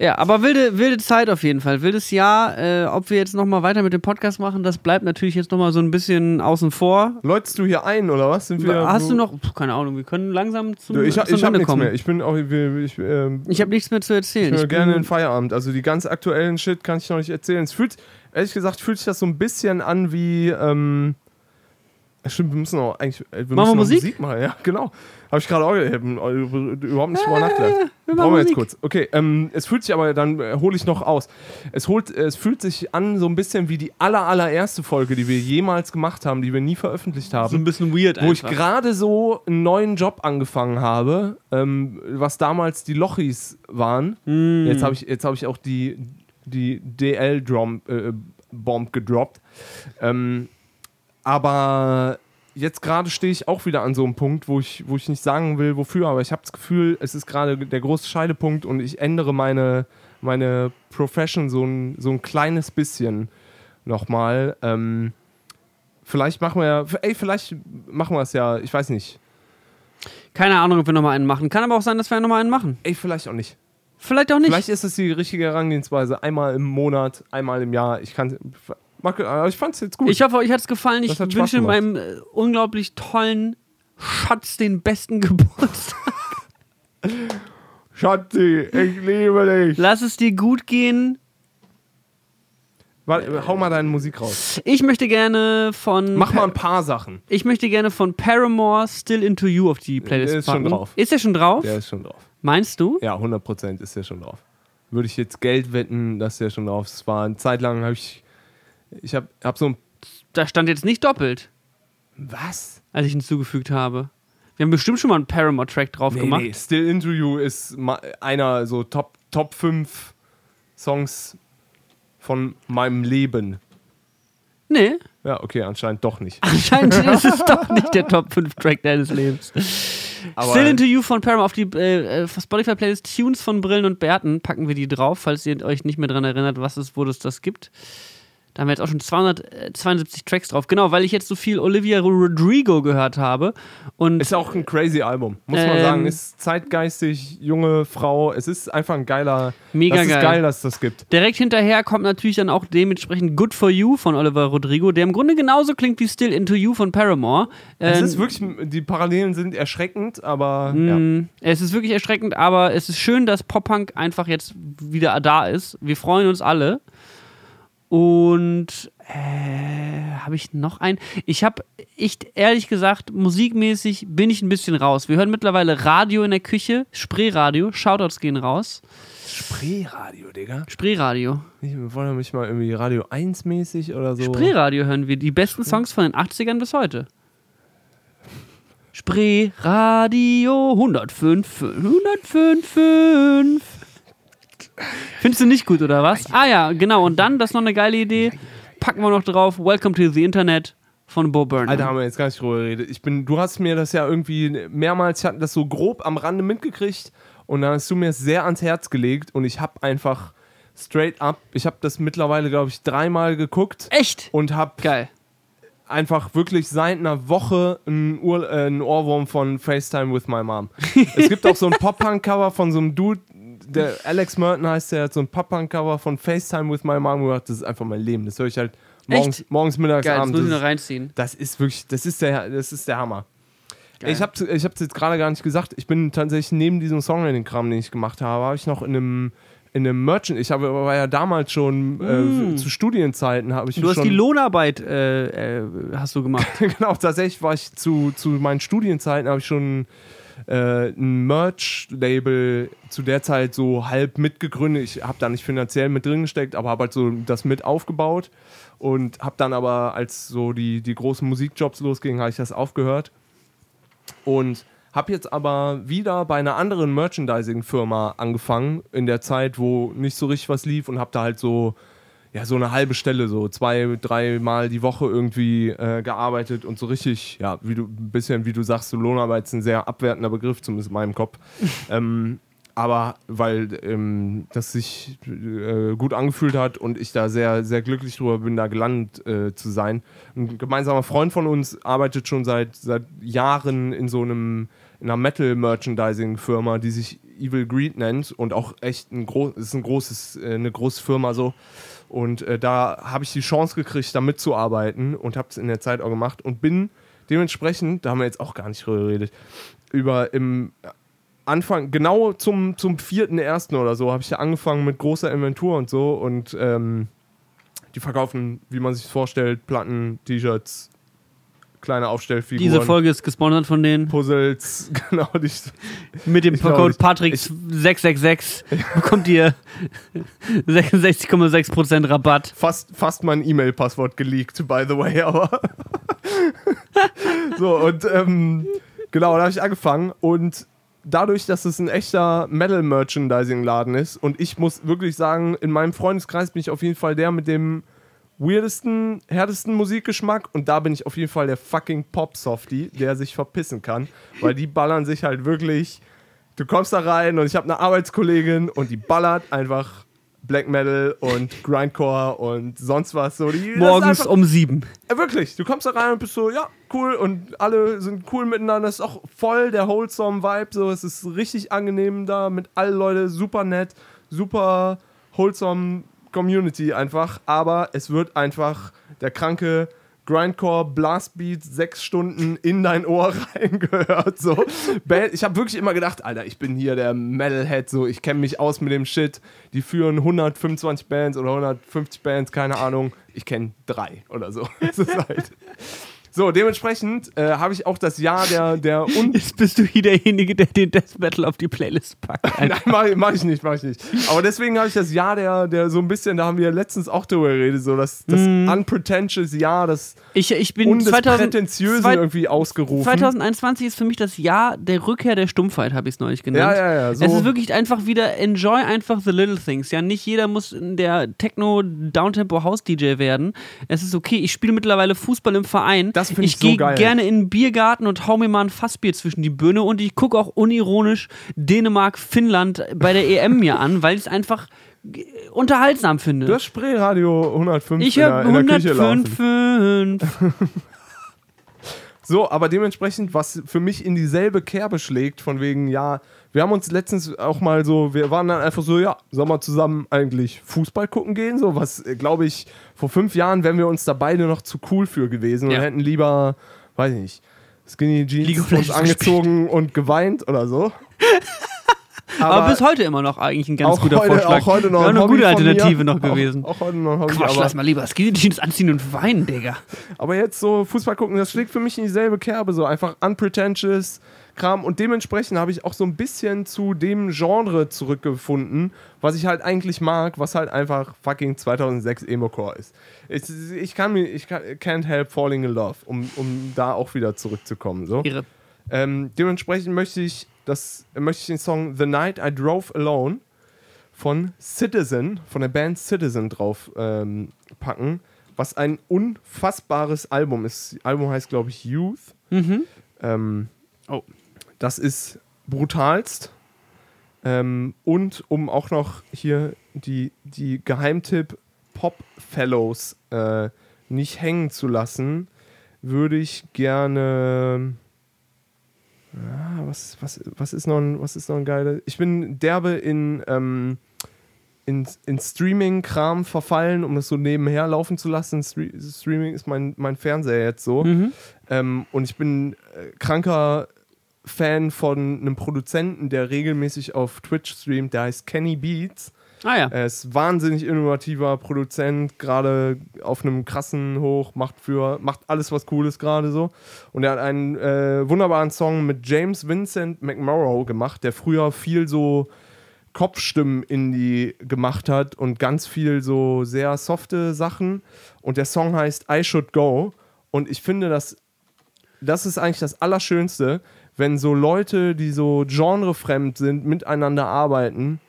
Ja, aber wilde, wilde Zeit auf jeden Fall. Wildes Jahr. Äh, ob wir jetzt nochmal weiter mit dem Podcast machen, das bleibt natürlich jetzt nochmal so ein bisschen außen vor. Läutst du hier ein oder was? Sind wir Hast du noch, keine Ahnung, wir können langsam zum, ich, zum ich Ende kommen. Mehr. Ich bin auch, ich, ich, äh, ich habe nichts mehr zu erzählen. Ich, ich gerne in Feierabend. Also die ganz aktuellen Shit kann ich noch nicht erzählen. Es fühlt, ehrlich gesagt, fühlt sich das so ein bisschen an wie, ähm, Stimmt, wir müssen auch eigentlich. Wir machen wir Musik? Musik machen, ja, genau. Habe ich gerade auch überhaupt nicht drüber nachgedacht. Wir Brauchen wir jetzt kurz. Okay, ähm, es fühlt sich aber, dann äh, hole ich noch aus. Es, holt, es fühlt sich an so ein bisschen wie die aller, allererste Folge, die wir jemals gemacht haben, die wir nie veröffentlicht haben. So ein bisschen weird Wo einfach. ich gerade so einen neuen Job angefangen habe, ähm, was damals die Lochis waren. Mm. Jetzt habe ich, hab ich auch die, die DL-Bomb äh, gedroppt. Ähm, aber jetzt gerade stehe ich auch wieder an so einem Punkt, wo ich, wo ich nicht sagen will, wofür, aber ich habe das Gefühl, es ist gerade der große Scheidepunkt und ich ändere meine, meine Profession so ein, so ein kleines bisschen nochmal. Ähm, vielleicht machen wir ja, ey, vielleicht machen wir es ja, ich weiß nicht. Keine Ahnung, ob wir nochmal einen machen. Kann aber auch sein, dass wir nochmal einen machen. Ey, vielleicht auch nicht. Vielleicht auch nicht. Vielleicht ist es die richtige Herangehensweise. Einmal im Monat, einmal im Jahr. Ich kann ich fand es jetzt gut. Ich hoffe, euch hat es gefallen. Ich wünsche meinem äh, unglaublich tollen Schatz den besten Geburtstag. Schatzi, ich liebe dich. Lass es dir gut gehen. Warte, hau mal deine Musik raus. Ich möchte gerne von. Mach mal ein paar Sachen. Ich möchte gerne von Paramore Still Into You auf die Playlist der ist packen. Schon drauf. Ist der schon drauf? Der ist schon drauf. Meinst du? Ja, 100% ist der schon drauf. Würde ich jetzt Geld wetten, dass der schon drauf ist. War eine Zeit lang, habe ich ich habe hab so ein. Da stand jetzt nicht doppelt. Was? Als ich ihn zugefügt habe. Wir haben bestimmt schon mal einen Paramore-Track drauf nee, gemacht. Nee, Still Into You ist einer so Top, Top 5 Songs von meinem Leben. Nee. Ja, okay, anscheinend doch nicht. Anscheinend ist es doch nicht der Top 5 Track deines Lebens. Aber Still Into You von Paramore auf die äh Spotify-Playlist Tunes von Brillen und Bärten packen wir die drauf, falls ihr euch nicht mehr daran erinnert, was es, wo es das gibt. Da haben wir jetzt auch schon 272 Tracks drauf. Genau, weil ich jetzt so viel Olivia Rodrigo gehört habe. Und ist auch ein crazy Album, muss ähm, man sagen. Ist zeitgeistig, junge Frau. Es ist einfach ein geiler. Mega das geil. ist geil, dass es das gibt. Direkt hinterher kommt natürlich dann auch dementsprechend Good for You von Oliver Rodrigo, der im Grunde genauso klingt wie Still Into You von Paramore. Es ähm, ist wirklich, die Parallelen sind erschreckend, aber. Ja. Mm, es ist wirklich erschreckend, aber es ist schön, dass Pop-Punk einfach jetzt wieder da ist. Wir freuen uns alle. Und äh, habe ich noch einen? Ich habe, ich ehrlich gesagt, musikmäßig bin ich ein bisschen raus. Wir hören mittlerweile Radio in der Küche, Spreeradio, Shoutouts gehen raus. Spreeradio, Digga? Spreeradio. Wir wollen mich mal irgendwie Radio 1 mäßig oder so. Spreeradio hören wir, die besten Songs von den 80ern bis heute. Spreeradio 105, 105, Findest du nicht gut, oder was? Ah ja, genau. Und dann, das ist noch eine geile Idee, packen wir noch drauf, Welcome to the Internet von Bo Burnham. Alter, haben wir jetzt gar nicht drüber geredet. Ich bin, du hast mir das ja irgendwie mehrmals, ich hatte das so grob am Rande mitgekriegt und dann hast du mir es sehr ans Herz gelegt und ich habe einfach straight up, ich habe das mittlerweile, glaube ich, dreimal geguckt. Echt? Und habe Geil. einfach wirklich seit einer Woche einen, Ur äh, einen Ohrwurm von FaceTime with my mom. es gibt auch so ein Pop-Punk-Cover von so einem Dude, der Alex Merton heißt, der hat so ein Pop-Punk-Cover von FaceTime with my mom gemacht. Das ist einfach mein Leben. Das höre ich halt morgens, morgens mittags, Geil, abends. Das muss ich noch reinziehen. Das ist wirklich, das ist der, das ist der Hammer. Geil. Ich habe ich hab's jetzt gerade gar nicht gesagt. Ich bin tatsächlich neben diesem Songwriting-Kram, den ich gemacht habe, habe ich noch in einem in einem Merchant. Ich habe, war ja damals schon äh, zu Studienzeiten habe ich Mm. Du hast die Lohnarbeit äh, äh, hast du gemacht. genau, tatsächlich war ich zu, zu meinen Studienzeiten, habe ich schon äh, ein Merch-Label zu der Zeit so halb mitgegründet. Ich habe da nicht finanziell mit drin gesteckt, aber habe halt so das mit aufgebaut und habe dann aber, als so die, die großen Musikjobs losgingen, habe ich das aufgehört und habe jetzt aber wieder bei einer anderen Merchandising-Firma angefangen, in der Zeit, wo nicht so richtig was lief und habe da halt so ja, so eine halbe Stelle, so zwei, dreimal die Woche irgendwie äh, gearbeitet und so richtig, ja, wie du, ein bisschen, wie du sagst, so Lohnarbeit ist ein sehr abwertender Begriff, zumindest in meinem Kopf. ähm, aber weil ähm, das sich äh, gut angefühlt hat und ich da sehr, sehr glücklich drüber bin, da gelandet äh, zu sein. Ein gemeinsamer Freund von uns arbeitet schon seit, seit Jahren in so einem, in einer Metal-Merchandising-Firma, die sich Evil Greed nennt und auch echt ein, gro ist ein großes, äh, eine große Firma so. Und äh, da habe ich die Chance gekriegt, da mitzuarbeiten und habe es in der Zeit auch gemacht und bin dementsprechend, da haben wir jetzt auch gar nicht drüber geredet, über im Anfang, genau zum, zum vierten ersten oder so, habe ich ja angefangen mit großer Inventur und so und ähm, die verkaufen, wie man sich vorstellt, Platten, T-Shirts, kleine Aufstellfiguren. Diese Folge ist gesponsert von denen. Puzzles, genau, die, Mit dem Code nicht. Patrick666 bekommt ihr 66,6% Rabatt. fast, fast mein E-Mail-Passwort geleakt, by the way, aber. so, und ähm, genau, da habe ich angefangen und dadurch, dass es ein echter Metal-Merchandising-Laden ist und ich muss wirklich sagen, in meinem Freundeskreis bin ich auf jeden Fall der mit dem weirdesten, härtesten Musikgeschmack und da bin ich auf jeden Fall der fucking Pop-Softie, der sich verpissen kann, weil die ballern sich halt wirklich. Du kommst da rein und ich habe eine Arbeitskollegin und die ballert einfach Black Metal und Grindcore und sonst was. So, die, das Morgens einfach, um sieben. ja, wirklich, du kommst da rein und bist so, ja, cool und alle sind cool miteinander. Es ist auch voll der wholesome Vibe, so, es ist richtig angenehm da mit allen Leuten, super nett, super wholesome Community einfach, aber es wird einfach der kranke Grindcore Blastbeat sechs Stunden in dein Ohr reingehört. So. Ich habe wirklich immer gedacht, Alter, ich bin hier der Metalhead, so ich kenne mich aus mit dem Shit. Die führen 125 Bands oder 150 Bands, keine Ahnung. Ich kenne drei oder so. Das ist halt. So, dementsprechend äh, habe ich auch das Jahr der, der un Jetzt bist du hier derjenige, der den Death Battle auf die Playlist packt. Nein, mach, mach ich nicht, mach ich nicht. Aber deswegen habe ich das Jahr der, der so ein bisschen, da haben wir letztens auch drüber geredet, so das, das unpretentious Jahr, das Ich, ich bin 2000, Undesprätentiösen zwei- irgendwie ausgerufen. 2021 ist für mich das Jahr der Rückkehr der Stumpfheit, habe ich es neulich genannt. Ja, ja, ja, so. Es ist wirklich einfach wieder, enjoy einfach the little things. Ja, nicht jeder muss der Techno-Downtempo-House-DJ werden. Es ist okay. Ich spiele mittlerweile Fußball im Verein. Das find ich ich so gehe geil. gerne in den Biergarten und hau mir mal ein Fassbier zwischen die Birne und ich gucke auch unironisch Dänemark, Finnland bei der EM mir an, weil ich es einfach unterhaltsam finde. Du hast Spreeradio 105 ich in, der, höre in der Küche laufen. 105.5. So, aber dementsprechend, was für mich in dieselbe Kerbe schlägt, von wegen, ja, wir haben uns letztens auch mal so, wir waren dann einfach so, ja, sollen wir zusammen eigentlich Fußball gucken gehen? So, was, glaube ich, vor fünf Jahren wären wir uns da beide noch zu cool für gewesen Ja. und hätten lieber, weiß ich nicht, Skinny Jeans uns angezogen und geweint oder so. Aber, bis heute immer noch eigentlich ein ganz guter heute, Vorschlag. Auch heute noch ein eine Hobby gute. Alternative noch gewesen. Auch, auch heute noch ein Hobby, Quatsch, aber, lass mal lieber Skinny Jeans anziehen und weinen, Digga. aber jetzt so Fußball gucken, das schlägt für mich in dieselbe Kerbe, so einfach unpretentious Kram und dementsprechend habe ich auch so ein bisschen zu dem Genre zurückgefunden, was ich halt eigentlich mag, was halt einfach fucking 2006 Emo-Core ist. Ich, ich kann mir, ich kann, can't help falling in love, um, um da auch wieder zurückzukommen, so. Ähm, dementsprechend möchte ich, das, möchte ich den Song The Night I Drove Alone von Citizen, von der Band Citizen drauf ähm, packen, was ein unfassbares Album ist. Das Album heißt, glaube ich, Youth. Ähm, Oh. Das ist brutalst. Ähm, und um auch noch hier die, die Geheimtipp Pop Fellows äh, nicht hängen zu lassen, würde ich gerne. Ja, was, was, was, ist noch ein, was ist noch ein geiler? Ich bin derbe in ähm, in, in Streaming-Kram verfallen, um das so nebenher laufen zu lassen. Stre Streaming ist mein, mein Fernseher jetzt so. Mhm. Ähm, und ich bin äh, kranker Fan von einem Produzenten, der regelmäßig auf Twitch streamt, der heißt Kenny Beats. Ah ja. Er ist wahnsinnig innovativer Produzent, gerade auf einem krassen Hoch, macht für, macht alles was Cooles gerade so. Und er hat einen äh, wunderbaren Song mit James Vincent McMorrow gemacht, der früher viel so Kopfstimmen in die gemacht hat und ganz viel so sehr softe Sachen. Und der Song heißt I Should Go. Und ich finde, dass das ist eigentlich das Allerschönste, wenn so Leute, die so genrefremd sind, miteinander arbeiten.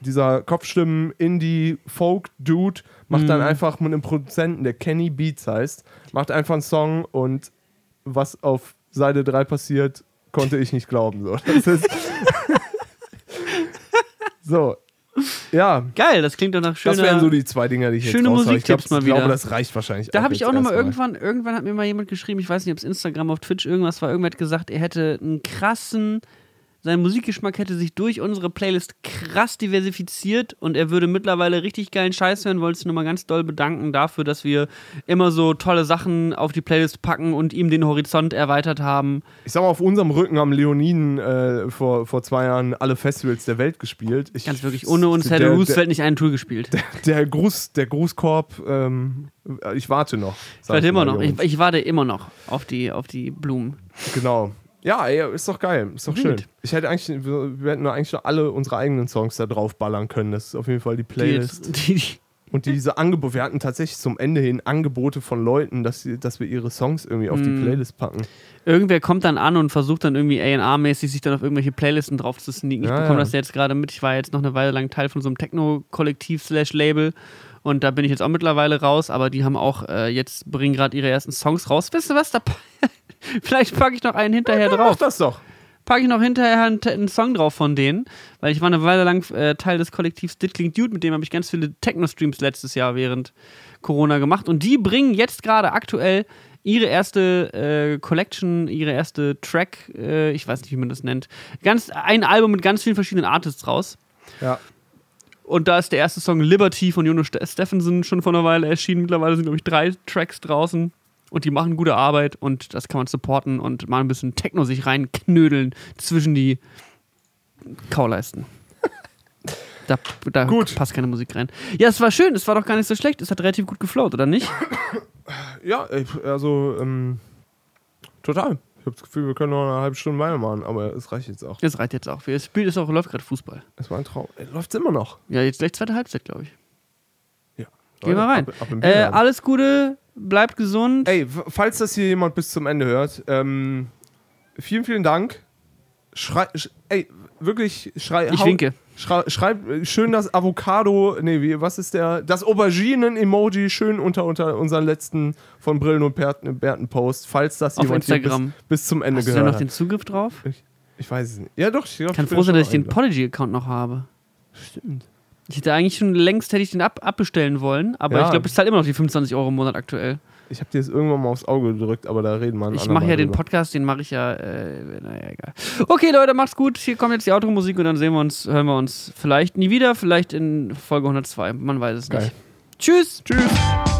Dieser Kopfstimmen Indie Folk Dude macht dann einfach mit einem Produzenten, der Kenny Beats heißt, macht einfach einen Song und was auf Seite 3 passiert, konnte ich nicht glauben. So, das ist so. Ja, Geil, das klingt doch nach schöner... das wären so die zwei Dinger, die ich schöne jetzt raushau. Ich, glaub, mal ich glaube, das reicht wahrscheinlich. Da habe ich auch nochmal irgendwann, irgendwann hat mir mal jemand geschrieben, ich weiß nicht, ob es Instagram, auf Twitch irgendwas war, irgendwer hat gesagt, er hätte einen krassen, sein Musikgeschmack hätte sich durch unsere Playlist krass diversifiziert und er würde mittlerweile richtig geilen Scheiß hören. Wollte sich nochmal ganz doll bedanken dafür, dass wir immer so tolle Sachen auf die Playlist packen und ihm den Horizont erweitert haben. Ich sag mal, auf unserem Rücken haben Leoniden äh, vor, vor zwei Jahren alle Festivals der Welt gespielt. Ich, Ganz wirklich, ohne uns der, hätte der, Roosevelt nicht einen Tour gespielt. der, Gruß, der Grußkorb, ähm, ich warte noch. Ich warte immer noch. Ich, ich warte immer noch auf die, auf die Blumen. Genau. Ja, ey, ist doch geil. Ist doch Wild. schön. Ich hätte eigentlich, wir, wir hätten nur eigentlich noch alle unsere eigenen Songs da drauf ballern können. Das ist auf jeden Fall die Die, Playlist. jetzt, die, die, Und diese Angebote, wir hatten tatsächlich zum Ende hin Angebote von Leuten, dass, sie, dass wir ihre Songs irgendwie auf die Mm. Playlist packen. irgendwer kommt dann an und versucht dann irgendwie A&R-mäßig sich dann auf irgendwelche Playlisten drauf zu sneaken. Ich Ja, bekomme ja. das jetzt gerade mit. Ich war jetzt noch eine Weile lang Teil von so einem Techno-Kollektiv slash Label und da bin ich jetzt auch mittlerweile raus, aber die haben auch äh, jetzt, bringen gerade ihre ersten Songs raus. Wisst ihr was? Da, vielleicht packe ich noch einen hinterher Mach drauf. das doch. Packe ich noch hinterher einen, einen Song drauf von denen, weil ich war eine Weile lang äh, Teil des Kollektivs Diddling Dude, mit dem habe ich ganz viele Techno-Streams letztes Jahr während Corona gemacht und die bringen jetzt gerade aktuell ihre erste äh, Collection, ihre erste Track, äh, ich weiß nicht, wie man das nennt, ganz ein Album mit ganz vielen verschiedenen Artists raus. Ja. Und da ist der erste Song Liberty von Jonas Ste- Stephenson schon vor einer Weile erschienen. Mittlerweile sind, glaube ich, drei Tracks draußen. Und die machen gute Arbeit und das kann man supporten und mal ein bisschen Techno sich reinknödeln zwischen die Kauleisten. Da, da Gut. passt keine Musik rein. Ja, es war schön, es war doch gar nicht so schlecht. Es hat relativ gut geflowt, oder nicht? Ja, also, ähm, total. Ich habe das Gefühl, wir können noch eine halbe Stunde weitermachen, aber es reicht jetzt auch. Das reicht jetzt auch. Das Spiel ist auch, läuft gerade Fußball. Es war ein Traum. Ey, läuft's immer noch. Ja, jetzt gleich zweite Halbzeit, glaube ich. Ja. Geh mal rein. Ab, ab Äh, alles Gute, bleibt gesund. Ey, falls das hier jemand bis zum Ende hört, ähm, vielen, vielen Dank. Schrei, sch, ey, wirklich, schrei. ich hau- winke. Schrei, schreib äh, schön das Avocado, nee, wie, was ist der? Das Auberginen-Emoji schön unter, unter unseren letzten von Brillen und Bärten, Bärten Post, falls das Auf jemand hier Instagram. bis, bis zum Ende Hast du da gehört noch den Zugriff drauf? Ich weiß es nicht. Ja, doch, ich glaub, Ich kann ich froh sein, dass ich den. Podigy-Account noch habe. Stimmt. Ich hätte eigentlich schon längst hätte ich den ab, abbestellen wollen, aber Ja. ich glaube, ich zahle immer noch die 25 Euro im Monat aktuell. Ich habe dir das irgendwann mal aufs Auge gedrückt, aber da reden wir Ich mache ja den. Podcast, den mache ich ja, äh, naja, egal. Okay, Leute, macht's gut. Hier kommt jetzt die Automusik und dann sehen wir uns, hören wir uns vielleicht nie wieder, vielleicht in Folge 102. Man weiß es Geil. nicht. Tschüss. Tschüss.